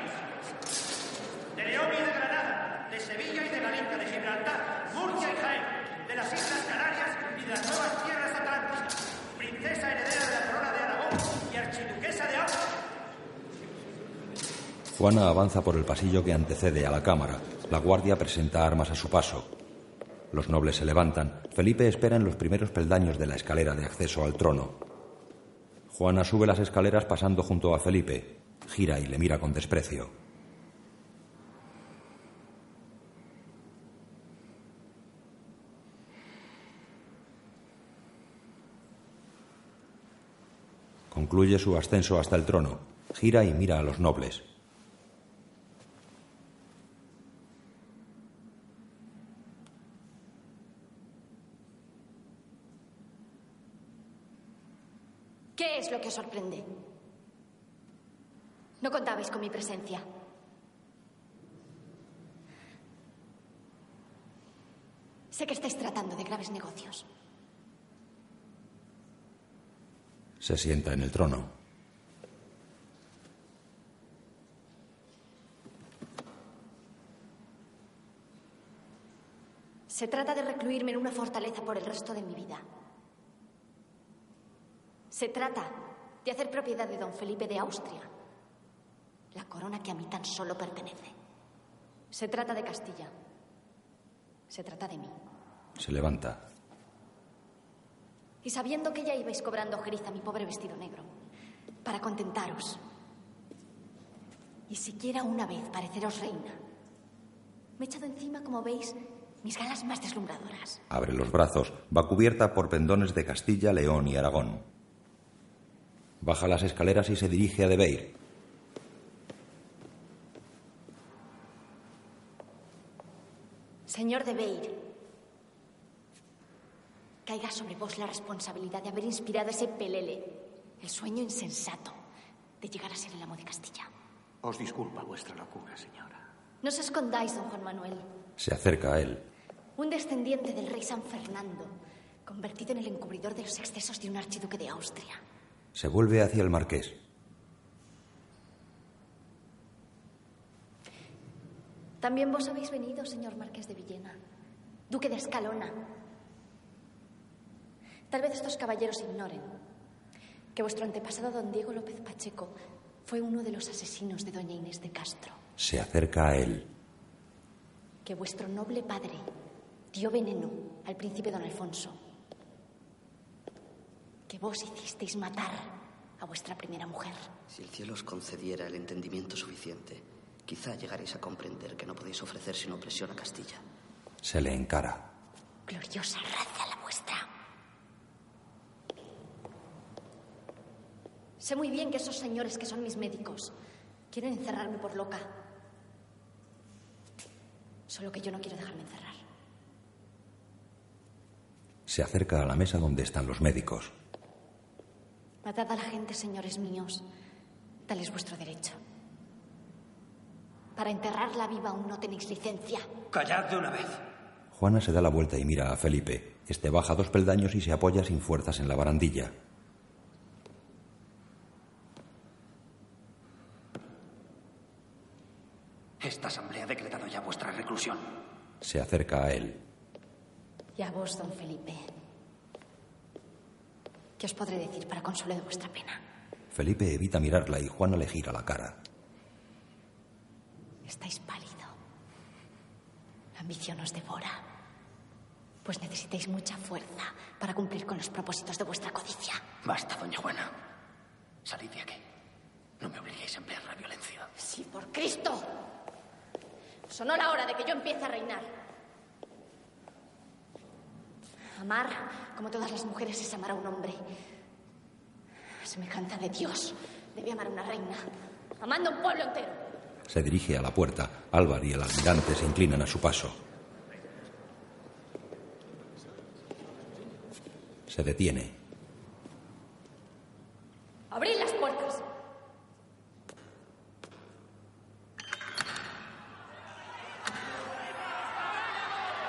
De León y de Granada, de Sevilla y de Galicia, de Gibraltar, Murcia y Jaén, de las Islas Canarias y de las nuevas tierras atlánticas. Princesa heredera de la corona de Aragón y archiduquesa de Austria. Juana avanza por el pasillo que antecede a la cámara. La guardia presenta armas a su paso. Los nobles se levantan. Felipe espera en los primeros peldaños de la escalera de acceso al trono. Juana sube las escaleras pasando junto a Felipe. Gira y le mira con desprecio. Concluye su ascenso hasta el trono. Gira y mira a los nobles. ¿Qué es lo que os sorprende? No contabais con mi presencia. Sé que estáis tratando de graves negocios. Se sienta en el trono. Se trata de recluirme en una fortaleza por el resto de mi vida. Se trata de hacer propiedad de don Felipe de Austria, la corona que a mí tan solo pertenece. Se trata de Castilla. Se trata de mí. Se levanta. Y sabiendo que ya ibais cobrando ojeriza mi pobre vestido negro, para contentaros, y siquiera una vez pareceros reina, me he echado encima, como veis, mis galas más deslumbradoras. Abre los brazos. Va cubierta por pendones de Castilla, León y Aragón. Baja las escaleras y se dirige a De Señor de Beir, caiga sobre vos la responsabilidad de haber inspirado ese pelele, el sueño insensato de llegar a ser el amo de Castilla. Os disculpa vuestra locura, señora. No os escondáis, don Juan Manuel. Se acerca a él. Un descendiente del rey San Fernando, convertido en el encubridor de los excesos de un archiduque de Austria. Se vuelve hacia el marqués. También vos habéis venido, señor marqués de Villena, duque de Escalona. Tal vez estos caballeros ignoren que vuestro antepasado don Diego López Pacheco fue uno de los asesinos de doña Inés de Castro, Se acerca a él. que vuestro noble padre dio veneno al príncipe don Alfonso que vos hicisteis matar a vuestra primera mujer. Si el cielo os concediera el entendimiento suficiente, quizá llegaréis a comprender que no podéis ofrecer sin opresión a Castilla. Se le encara. Gloriosa raza la vuestra. Sé muy bien que esos señores que son mis médicos quieren encerrarme por loca. Solo que yo no quiero dejarme encerrar. Se acerca a la mesa donde están los médicos. Matad a la gente, señores míos. Tal es vuestro derecho. Para enterrarla viva aún no tenéis licencia. Callad de una vez. Juana se da la vuelta y mira a Felipe. Este baja dos peldaños y se apoya sin fuerzas en la barandilla. Esta asamblea ha decretado ya vuestra reclusión. Se acerca a él. Y a vos, don Felipe. ¿Qué os podré decir para consuelo de vuestra pena? Felipe evita mirarla y Juana le gira la cara. Estáis pálido. La ambición os devora. Pues necesitáis mucha fuerza para cumplir con los propósitos de vuestra codicia. Basta, doña Juana. Salid de aquí. No me obliguéis a emplear la violencia. Sí, por Cristo. Sonó la hora de que yo empiece a reinar. Amar, como todas las mujeres, es amar a un hombre. Semejanza de Dios. Debe amar a una reina. Amando a un pueblo entero. Se dirige a la puerta. Álvar y el almirante se inclinan a su paso. Se detiene. ¡Abrid las puertas!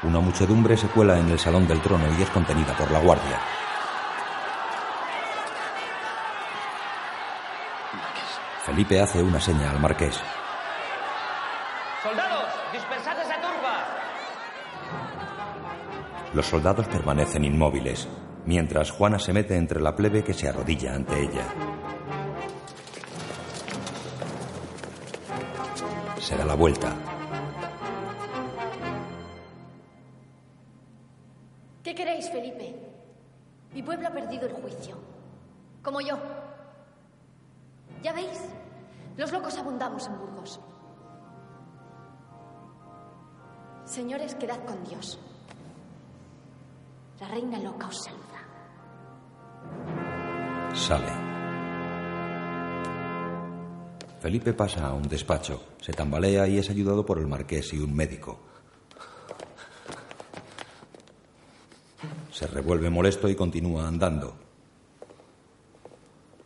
Una muchedumbre se cuela en el salón del trono y es contenida por la guardia. Felipe hace una seña al marqués. ¡Soldados! ¡Dispersad esa turba! Los soldados permanecen inmóviles, mientras Juana se mete entre la plebe que se arrodilla ante ella. Se da la vuelta. Pasa a un despacho, se tambalea y es ayudado por el marqués y un médico. Se revuelve molesto y continúa andando.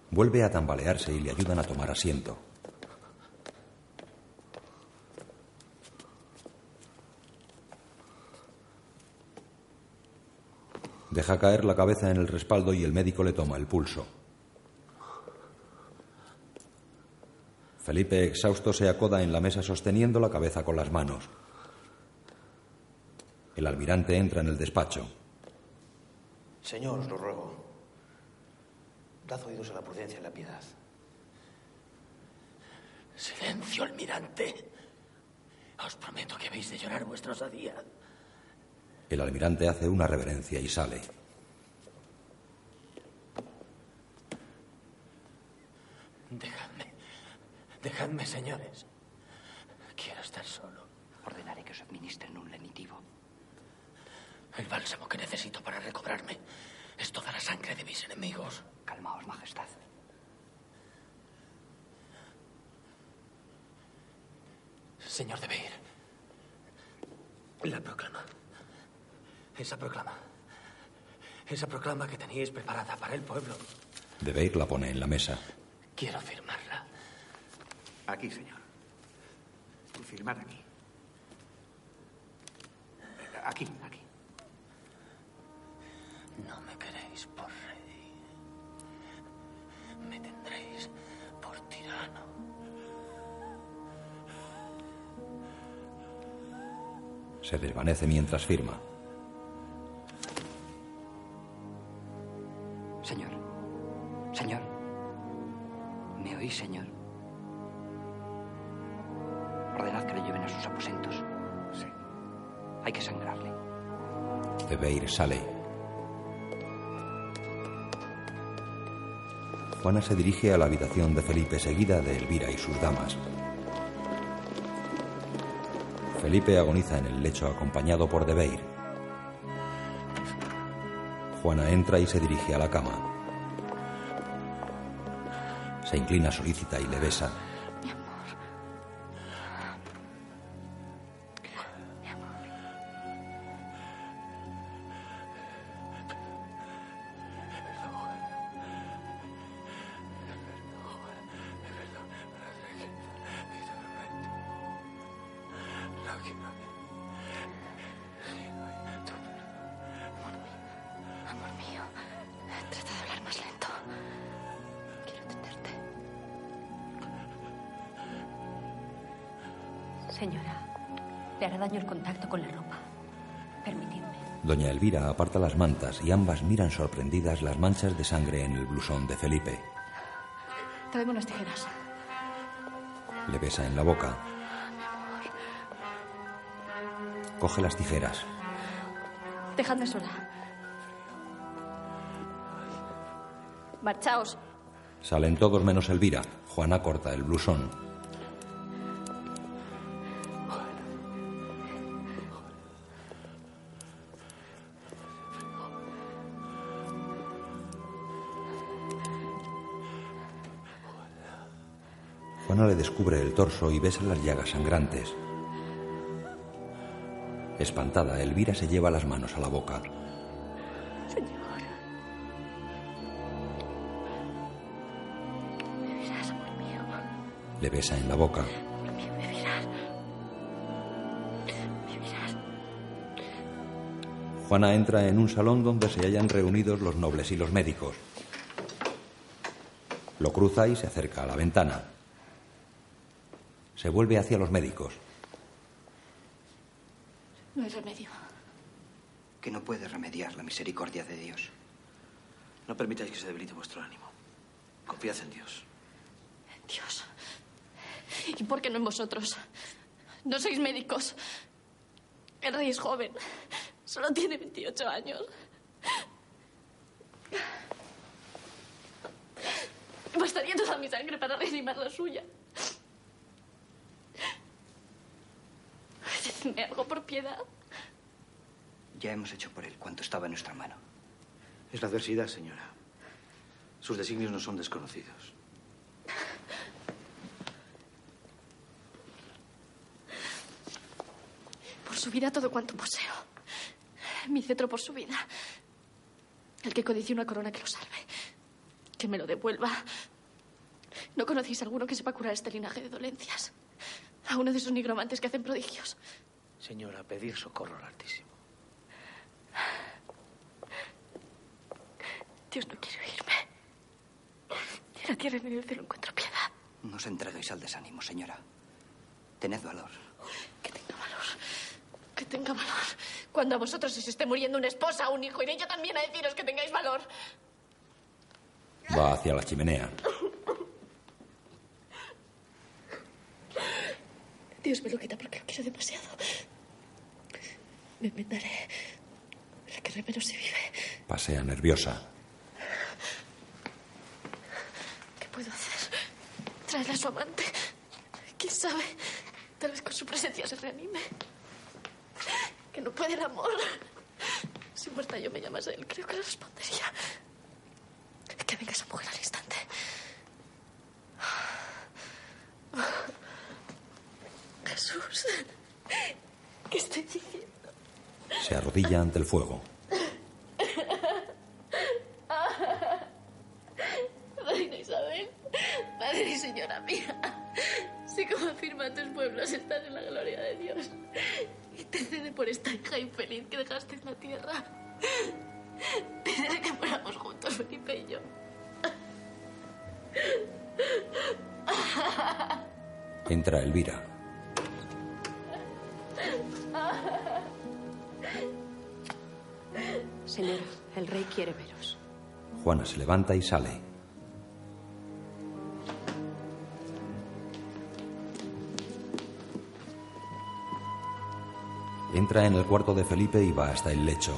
Vuelve a tambalearse y le ayudan a tomar asiento. Deja caer la cabeza en el respaldo y el médico le toma el pulso. Felipe, exhausto, se acoda en la mesa sosteniendo la cabeza con las manos. El almirante entra en el despacho. Señor, os lo ruego. Dad oídos a la prudencia y la piedad. Silencio, almirante. Os prometo que habéis de llorar vuestra osadía. El almirante hace una reverencia y sale. Dejadme. Dejadme, señores. Quiero estar solo. Ordenaré que os administren un lenitivo. El bálsamo que necesito para recobrarme es toda la sangre de mis enemigos. Calmaos, Majestad. Señor de Beir. La proclama. Esa proclama. Esa proclama que teníais preparada para el pueblo. De Beir la pone en la mesa. Quiero firmarla. Aquí, señor. Firmar aquí. Aquí, aquí. No me queréis por rey. Me tendréis por tirano. Se desvanece mientras firma. Sale. Juana se dirige a la habitación de Felipe seguida de Elvira y sus damas. Felipe agoniza en el lecho acompañado por Debeir. Juana entra y se dirige a la cama. Se inclina solícita y le besa. Elvira aparta las mantas y ambas miran sorprendidas las manchas de sangre en el blusón de Felipe. Tráeme unas tijeras. Le besa en la boca. Coge las tijeras. Dejadme sola. Marchaos. Salen todos menos Elvira. Juana corta el blusón. Le descubre el torso y besa las llagas sangrantes. Espantada, Elvira se lleva las manos a la boca. Señor. Me verás, amor mío. Le besa en la boca. Me verás. Juana entra en un salón donde se hallan reunidos los nobles y los médicos. Lo cruza y se acerca a la ventana. Se vuelve hacia los médicos. No hay remedio. Que no puede remediar la misericordia de Dios. No permitáis que se debilite vuestro ánimo. Confiad en Dios. Dios. ¿Y por qué no en vosotros? No sois médicos. El rey es joven. Solo tiene 28 años. Bastaría toda mi sangre para reanimar la suya. Ya hemos hecho por él cuanto estaba en nuestra mano. Es la adversidad, señora. Sus designios no son desconocidos. Por su vida todo cuanto poseo. Mi cetro por su vida. El que codicie una corona que lo salve. Que me lo devuelva. ¿No conocéis a alguno que sepa curar este linaje de dolencias? A uno de esos nigromantes que hacen prodigios. Señora, pedir socorro al Altísimo. Dios no quiere oírme. Ni la tierra ni en el cielo encuentro piedad. No os entreguéis al desánimo, señora. Tened valor. Que tenga valor. Que tenga valor. Cuando a vosotros os esté muriendo una esposa o un hijo, iré yo también a deciros que tengáis valor. Va hacia la chimenea. Dios me lo quita porque lo quiero demasiado. Me enmendaré. La que remero se vive. Pasea nerviosa. ¿Qué puedo hacer? Traer a su amante. ¿Quién sabe? Tal vez con su presencia se reanime. Que no puede el amor. Si muerta yo me llamas a él, creo que le respondería. Que venga esa mujer al instante. Jesús. ¿Qué estoy diciendo? Se arrodilla ante el fuego. Reina Isabel, madre y señora mía, si como afirman tus pueblos estás en la gloria de Dios, intercede por esta hija infeliz que dejaste en la tierra. Pídele que moramos juntos, Felipe y yo. Entra Elvira. Señora, el rey quiere veros. Juana se levanta y sale. Entra en el cuarto de Felipe y va hasta el lecho.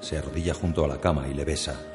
Se arrodilla junto a la cama y le besa.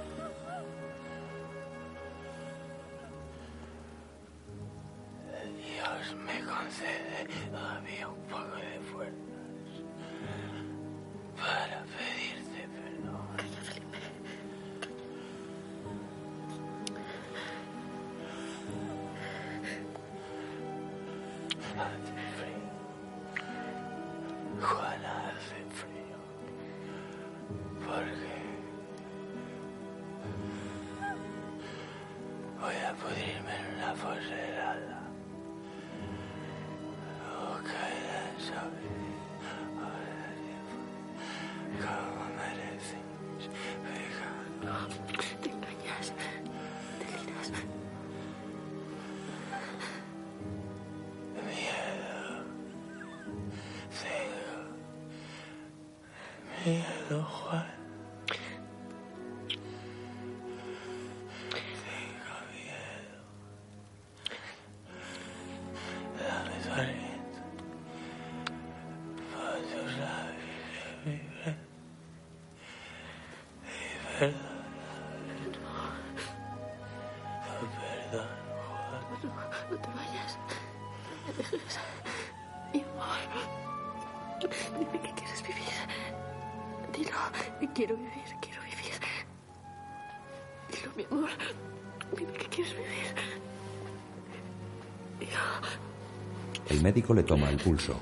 Médico le toma el pulso.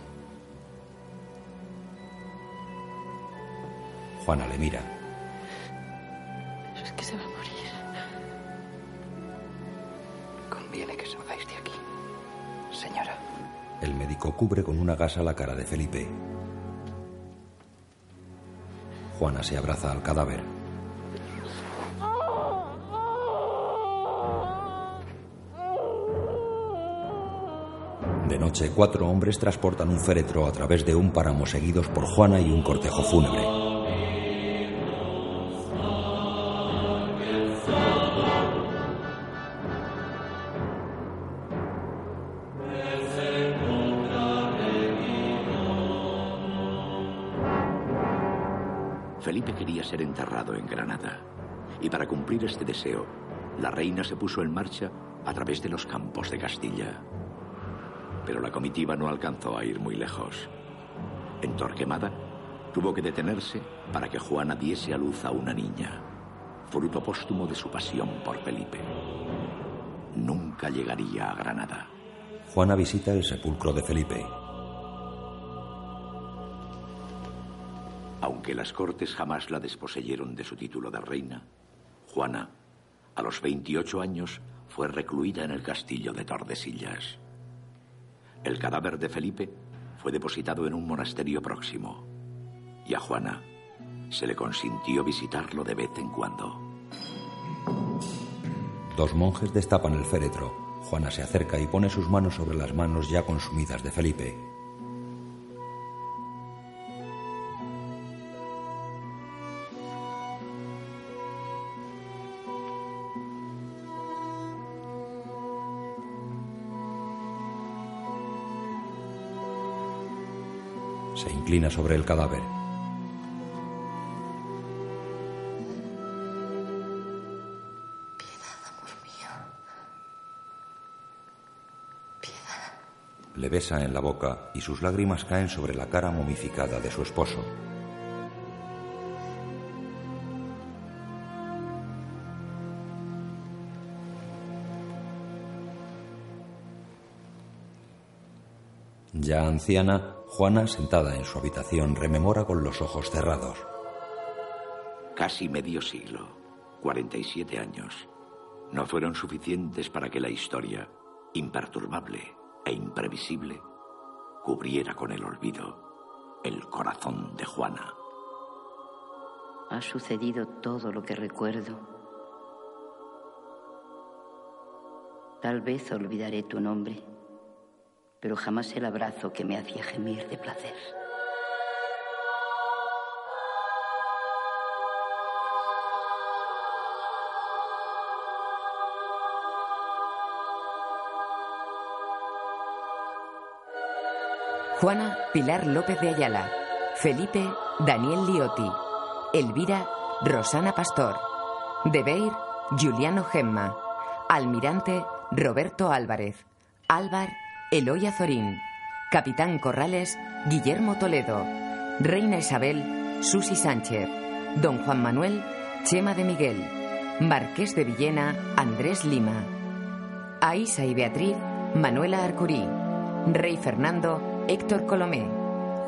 Juana le mira. Es que se va a morir. Conviene que salgáis de aquí, señora. El médico cubre con una gasa la cara de Felipe. Juana se abraza al cadáver. Cuatro hombres transportan un féretro a través de un páramo seguidos por Juana y un cortejo fúnebre. Felipe quería ser enterrado en Granada. Y para cumplir este deseo, la reina se puso en marcha a través de los campos de Castilla. Pero la comitiva no alcanzó a ir muy lejos. En Torquemada tuvo que detenerse para que Juana diese a luz a una niña, fruto póstumo de su pasión por Felipe. Nunca llegaría a Granada. Juana visita el sepulcro de Felipe. Aunque las cortes jamás la desposeyeron de su título de reina, Juana, a los 28 años, fue recluida en el castillo de Tordesillas. El cadáver de Felipe fue depositado en un monasterio próximo y a Juana se le consintió visitarlo de vez en cuando. Dos monjes destapan el féretro. Juana se acerca y pone sus manos sobre las manos ya consumidas de Felipe. Inclina sobre el cadáver. Le besa en la boca y sus lágrimas caen sobre la cara momificada de su esposo. Ya anciana, Juana, sentada en su habitación, rememora con los ojos cerrados. Casi medio siglo, 47 años, no fueron suficientes para que la historia, imperturbable e imprevisible, cubriera con el olvido el corazón de Juana. Ha sucedido todo lo que recuerdo. Tal vez olvidaré tu nombre, pero jamás el abrazo que me hacía gemir de placer. Juana Pilar López de Ayala. Felipe Daniel Liotti. Elvira Rosana Pastor. De Beir, Giuliano Gemma. Almirante, Roberto Álvarez. Álvar, Eloy Azorín. Capitán Corrales, Guillermo Toledo. Reina Isabel, Susi Sánchez. Don Juan Manuel, Chema de Miguel. Marqués de Villena, Andrés Lima. Aisa y Beatriz, Manuela Arcurí. Rey Fernando, Héctor Colomé.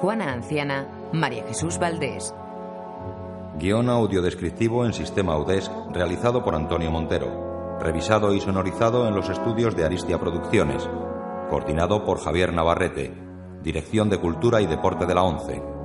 Juana Anciana, María Jesús Valdés. Guión audiodescriptivo en sistema UDESC realizado por Antonio Montero. Revisado y sonorizado en los estudios de Aristia Producciones. Coordinado por Javier Navarrete. Dirección de Cultura y Deporte de la ONCE.